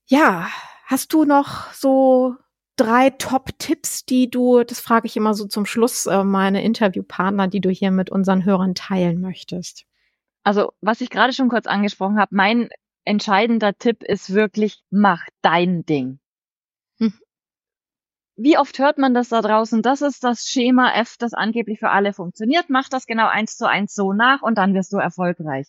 Speaker 1: Ja, hast du noch so drei Top-Tipps, die du, das frage ich immer so zum Schluss, äh, meine Interviewpartner, die du hier mit unseren Hörern teilen möchtest?
Speaker 3: Also, was ich gerade schon kurz angesprochen habe, mein entscheidender Tipp ist wirklich, mach dein Ding. Hm. Wie oft hört man das da draußen? Das ist das Schema F, das angeblich für alle funktioniert. Mach das genau eins zu eins so nach und dann wirst du erfolgreich.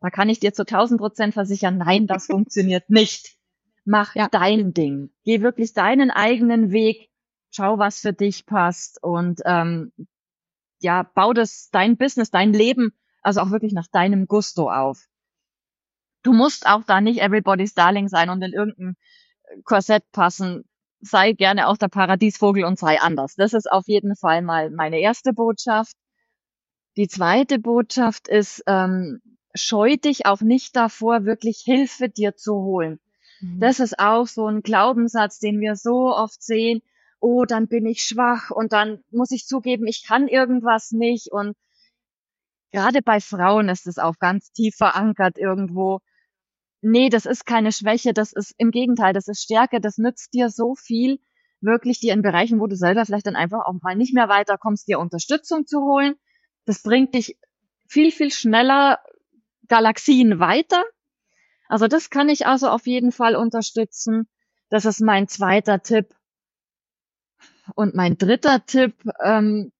Speaker 3: Da kann ich dir zu 1000 Prozent versichern, nein, das funktioniert nicht. Mach ja. dein Ding. Geh wirklich deinen eigenen Weg. Schau, was für dich passt und ähm, ja, bau das dein Business, dein Leben, also auch wirklich nach deinem Gusto auf. Du musst auch da nicht everybody's darling sein und in irgendein Korsett passen. Sei gerne auch der Paradiesvogel und sei anders. Das ist auf jeden Fall mal meine erste Botschaft. Die zweite Botschaft ist, ähm, scheu dich auch nicht davor, wirklich Hilfe dir zu holen. Mhm. Das ist auch so ein Glaubenssatz, den wir so oft sehen. Oh, dann bin ich schwach und dann muss ich zugeben, ich kann irgendwas nicht. Und gerade bei Frauen ist es auch ganz tief verankert irgendwo. Nee, das ist keine Schwäche, das ist im Gegenteil, das ist Stärke, das nützt dir so viel, wirklich dir in Bereichen, wo du selber vielleicht dann einfach auch mal nicht mehr weiterkommst, dir Unterstützung zu holen. Das bringt dich viel, viel schneller Galaxien weiter also das kann ich also auf jeden Fall unterstützen. Das ist mein zweiter Tipp. Und mein dritter Tipp, ähm,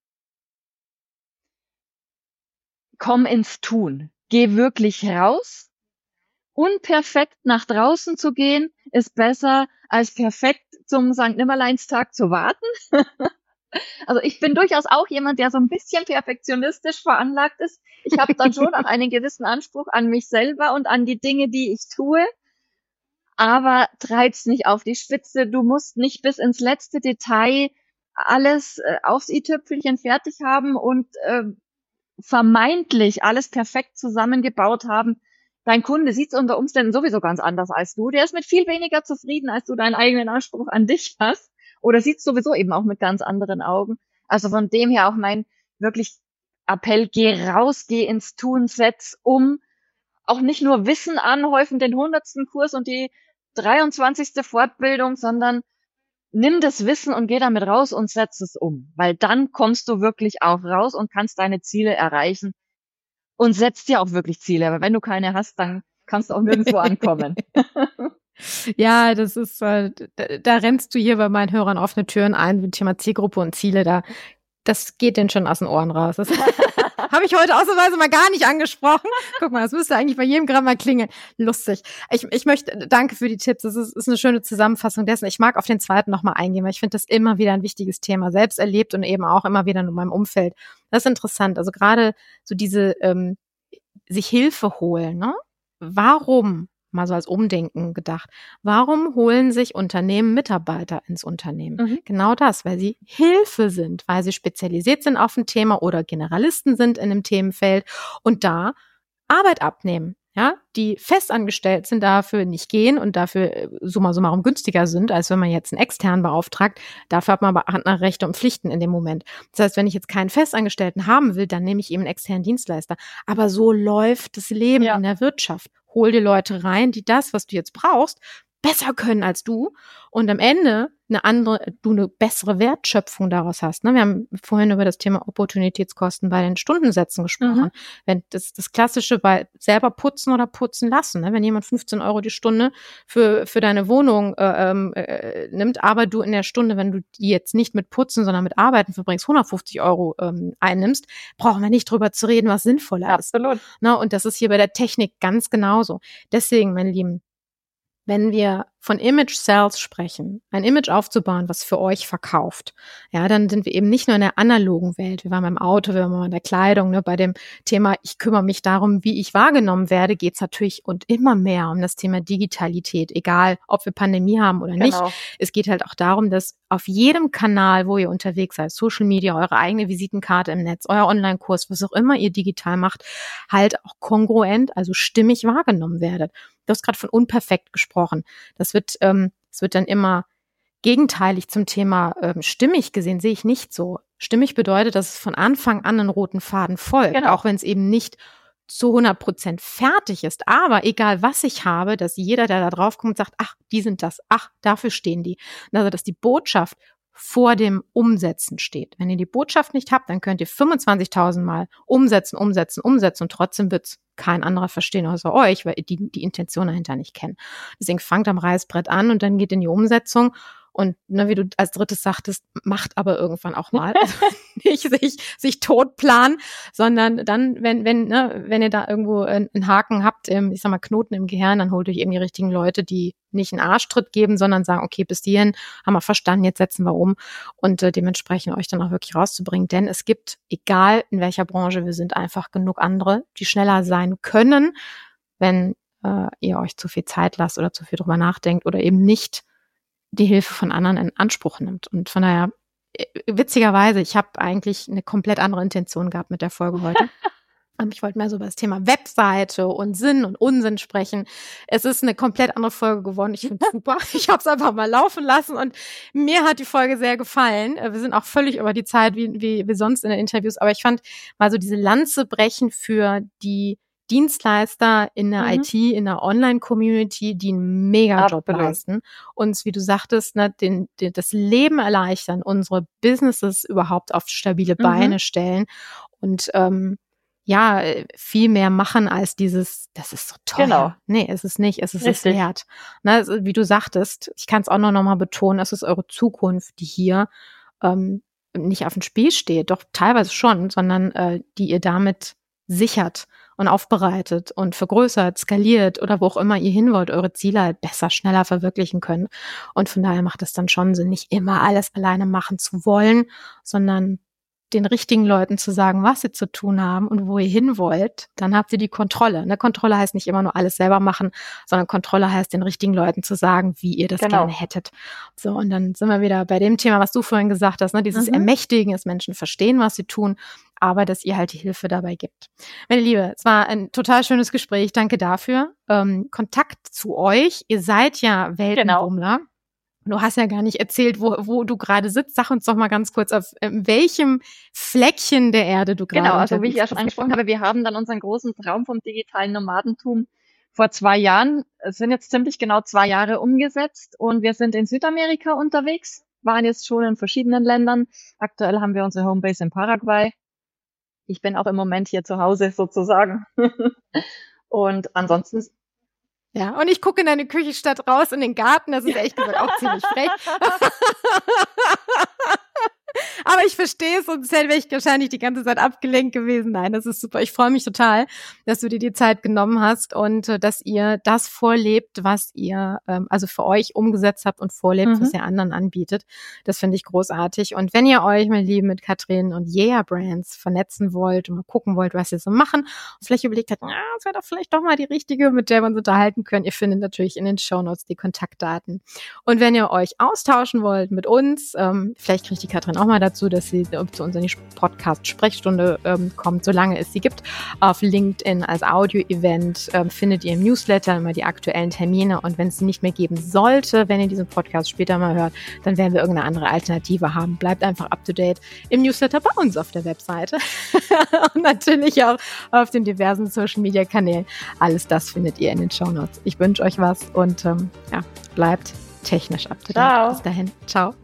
Speaker 3: komm ins Tun. Geh wirklich raus. Unperfekt nach draußen zu gehen, ist besser als perfekt zum St. Nimmerleinstag zu warten. Also ich bin durchaus auch jemand, der so ein bisschen perfektionistisch veranlagt ist. Ich habe dann schon auch einen gewissen Anspruch an mich selber und an die Dinge, die ich tue. Aber treib's nicht auf die Spitze. Du musst nicht bis ins letzte Detail alles äh, aufs i-Tüpfelchen fertig haben und äh, vermeintlich alles perfekt zusammengebaut haben. Dein Kunde sieht's unter Umständen sowieso ganz anders als du. Der ist mit viel weniger zufrieden, als du deinen eigenen Anspruch an dich hast oder sieht sowieso eben auch mit ganz anderen Augen. Also von dem her auch mein wirklich Appell, geh raus, geh ins Tun, setz um. Auch nicht nur Wissen anhäufen, den hundertsten Kurs und die 23. Fortbildung, sondern nimm das Wissen und geh damit raus und setz es um. Weil dann kommst du wirklich auch raus und kannst deine Ziele erreichen und setzt dir auch wirklich Ziele. Aber wenn du keine hast, dann kannst du auch nirgendwo ankommen.
Speaker 1: Ja, das ist, äh, da, da rennst du hier bei meinen Hörern offene Türen ein, mit Thema Zielgruppe und Ziele, da, das geht denen schon aus den Ohren raus. Das habe ich heute ausnahmsweise mal gar nicht angesprochen. Guck mal, das müsste eigentlich bei jedem Gramm mal klingeln. Lustig. Ich, ich möchte, danke für die Tipps. Das ist, ist eine schöne Zusammenfassung dessen. Ich mag auf den zweiten nochmal eingehen, weil ich finde das immer wieder ein wichtiges Thema, selbst erlebt und eben auch immer wieder in meinem Umfeld. Das ist interessant. Also gerade so diese, ähm, sich Hilfe holen, ne? Warum mal so als Umdenken gedacht. Warum holen sich Unternehmen Mitarbeiter ins Unternehmen? Mhm. Genau das, weil sie Hilfe sind, weil sie spezialisiert sind auf ein Thema oder Generalisten sind in einem Themenfeld und da Arbeit abnehmen. Ja, die festangestellt sind, dafür nicht gehen und dafür äh, summa summarum günstiger sind, als wenn man jetzt einen externen beauftragt. Dafür hat man aber andere Rechte und Pflichten in dem Moment. Das heißt, wenn ich jetzt keinen Festangestellten haben will, dann nehme ich eben einen externen Dienstleister. Aber so läuft das Leben ja. in der Wirtschaft hol dir Leute rein, die das, was du jetzt brauchst, besser können als du und am Ende eine andere, du eine bessere Wertschöpfung daraus hast. Ne? Wir haben vorhin über das Thema Opportunitätskosten bei den Stundensätzen gesprochen. Mhm. Wenn das, das klassische bei selber putzen oder putzen lassen, ne? wenn jemand 15 Euro die Stunde für, für deine Wohnung äh, ähm, äh, nimmt, aber du in der Stunde, wenn du die jetzt nicht mit Putzen, sondern mit Arbeiten verbringst, 150 Euro ähm, einnimmst, brauchen wir nicht drüber zu reden, was sinnvoller
Speaker 3: Absolut.
Speaker 1: ist. Ne? Und das ist hier bei der Technik ganz genauso. Deswegen, meine Lieben, wenn wir von Image Sales sprechen, ein Image aufzubauen, was für euch verkauft, ja, dann sind wir eben nicht nur in der analogen Welt. Wir waren beim Auto, wir waren in der Kleidung, ne, bei dem Thema, ich kümmere mich darum, wie ich wahrgenommen werde, geht's natürlich und immer mehr um das Thema Digitalität, egal ob wir Pandemie haben oder nicht. Genau. Es geht halt auch darum, dass auf jedem Kanal, wo ihr unterwegs seid, Social Media, eure eigene Visitenkarte im Netz, euer Online-Kurs, was auch immer ihr digital macht, halt auch kongruent, also stimmig wahrgenommen werdet. Du hast gerade von unperfekt gesprochen. Das wird, ähm, es wird dann immer gegenteilig zum Thema ähm, stimmig gesehen, sehe ich nicht so. Stimmig bedeutet, dass es von Anfang an einen roten Faden folgt, genau. auch wenn es eben nicht zu 100 Prozent fertig ist. Aber egal was ich habe, dass jeder, der da drauf kommt, sagt, ach, die sind das, ach, dafür stehen die. Also, dass die Botschaft vor dem Umsetzen steht. Wenn ihr die Botschaft nicht habt, dann könnt ihr 25.000 Mal umsetzen, umsetzen, umsetzen und trotzdem wird's kein anderer verstehen außer euch, weil ihr die, die Intention dahinter nicht kennt. Deswegen fangt am Reißbrett an und dann geht in die Umsetzung und ne, wie du als drittes sagtest, macht aber irgendwann auch mal. Also nicht sich, sich tot planen, sondern dann, wenn, wenn, ne, wenn ihr da irgendwo einen Haken habt, im, ich sag mal, Knoten im Gehirn, dann holt euch eben die richtigen Leute, die nicht einen Arschtritt geben, sondern sagen, okay, bis hierhin haben wir verstanden, jetzt setzen wir um und äh, dementsprechend euch dann auch wirklich rauszubringen. Denn es gibt, egal in welcher Branche wir sind, einfach genug andere, die schneller sein können, wenn äh, ihr euch zu viel Zeit lasst oder zu viel drüber nachdenkt oder eben nicht die Hilfe von anderen in Anspruch nimmt. Und von daher, äh, witzigerweise, ich habe eigentlich eine komplett andere Intention gehabt mit der Folge heute. Ich wollte mehr so über das Thema Webseite und Sinn und Unsinn sprechen. Es ist eine komplett andere Folge geworden. Ich finde super. Ich habe es einfach mal laufen lassen und mir hat die Folge sehr gefallen. Äh, wir sind auch völlig über die Zeit wie, wie, wie sonst in den Interviews, aber ich fand mal so diese Lanze brechen für die Dienstleister in der mhm. IT, in der Online-Community, die einen Mega-Job leisten, uns, wie du sagtest, ne, den, den, das Leben erleichtern, unsere Businesses überhaupt auf stabile mhm. Beine stellen und ähm, ja, viel mehr machen als dieses, das ist so teuer. Genau. Nee, es ist nicht, es ist es wert. Ne, wie du sagtest, ich kann es auch noch, noch mal betonen, es ist eure Zukunft, die hier ähm, nicht auf dem Spiel steht, doch teilweise schon, sondern äh, die ihr damit sichert und aufbereitet und vergrößert, skaliert oder wo auch immer ihr hin wollt, eure Ziele halt besser, schneller verwirklichen könnt. Und von daher macht es dann schon Sinn, nicht immer alles alleine machen zu wollen, sondern den richtigen Leuten zu sagen, was sie zu tun haben und wo ihr hin wollt, dann habt ihr die Kontrolle. Eine Kontrolle heißt nicht immer nur alles selber machen, sondern Kontrolle heißt den richtigen Leuten zu sagen, wie ihr das genau. gerne hättet. So, und dann sind wir wieder bei dem Thema, was du vorhin gesagt hast, ne? dieses mhm. Ermächtigen, dass Menschen verstehen, was sie tun, aber dass ihr halt die Hilfe dabei gibt. Meine Liebe, es war ein total schönes Gespräch. Danke dafür. Ähm, Kontakt zu euch. Ihr seid ja genau. Weltenbummler. Genau. Du hast ja gar nicht erzählt, wo, wo du gerade sitzt. Sag uns doch mal ganz kurz, auf welchem Fleckchen der Erde du gerade
Speaker 3: Genau, also wie ich ja schon angesprochen habe, wir haben dann unseren großen Traum vom digitalen Nomadentum vor zwei Jahren, es sind jetzt ziemlich genau zwei Jahre umgesetzt und wir sind in Südamerika unterwegs, waren jetzt schon in verschiedenen Ländern. Aktuell haben wir unsere Homebase in Paraguay. Ich bin auch im Moment hier zu Hause sozusagen. und ansonsten
Speaker 1: ja, und ich gucke in deine Küche statt raus in den Garten. Das ist echt gesagt auch ziemlich frech. Aber ich verstehe es, sonst wäre ich wahrscheinlich die ganze Zeit abgelenkt gewesen. Nein, das ist super. Ich freue mich total, dass du dir die Zeit genommen hast und äh, dass ihr das vorlebt, was ihr ähm, also für euch umgesetzt habt und vorlebt, mhm. was ihr anderen anbietet. Das finde ich großartig. Und wenn ihr euch, meine Lieben, mit Katrin und Yeah Brands vernetzen wollt und mal gucken wollt, was sie so machen und vielleicht überlegt habt, ja, das wäre doch vielleicht doch mal die richtige, mit der wir uns unterhalten können, ihr findet natürlich in den Show Notes die Kontaktdaten. Und wenn ihr euch austauschen wollt mit uns, ähm, vielleicht kriegt die Katrin auch mal dazu dazu, dass sie zu uns in die Podcast-Sprechstunde ähm, kommt, solange es sie gibt. Auf LinkedIn als Audio-Event ähm, findet ihr im Newsletter immer die aktuellen Termine und wenn es sie nicht mehr geben sollte, wenn ihr diesen Podcast später mal hört, dann werden wir irgendeine andere Alternative haben. Bleibt einfach up to date im Newsletter bei uns auf der Webseite und natürlich auch auf den diversen Social-Media-Kanälen. Alles das findet ihr in den Show Notes. Ich wünsche euch was und ähm, ja, bleibt technisch up to date. Ciao. Bis dahin. Ciao.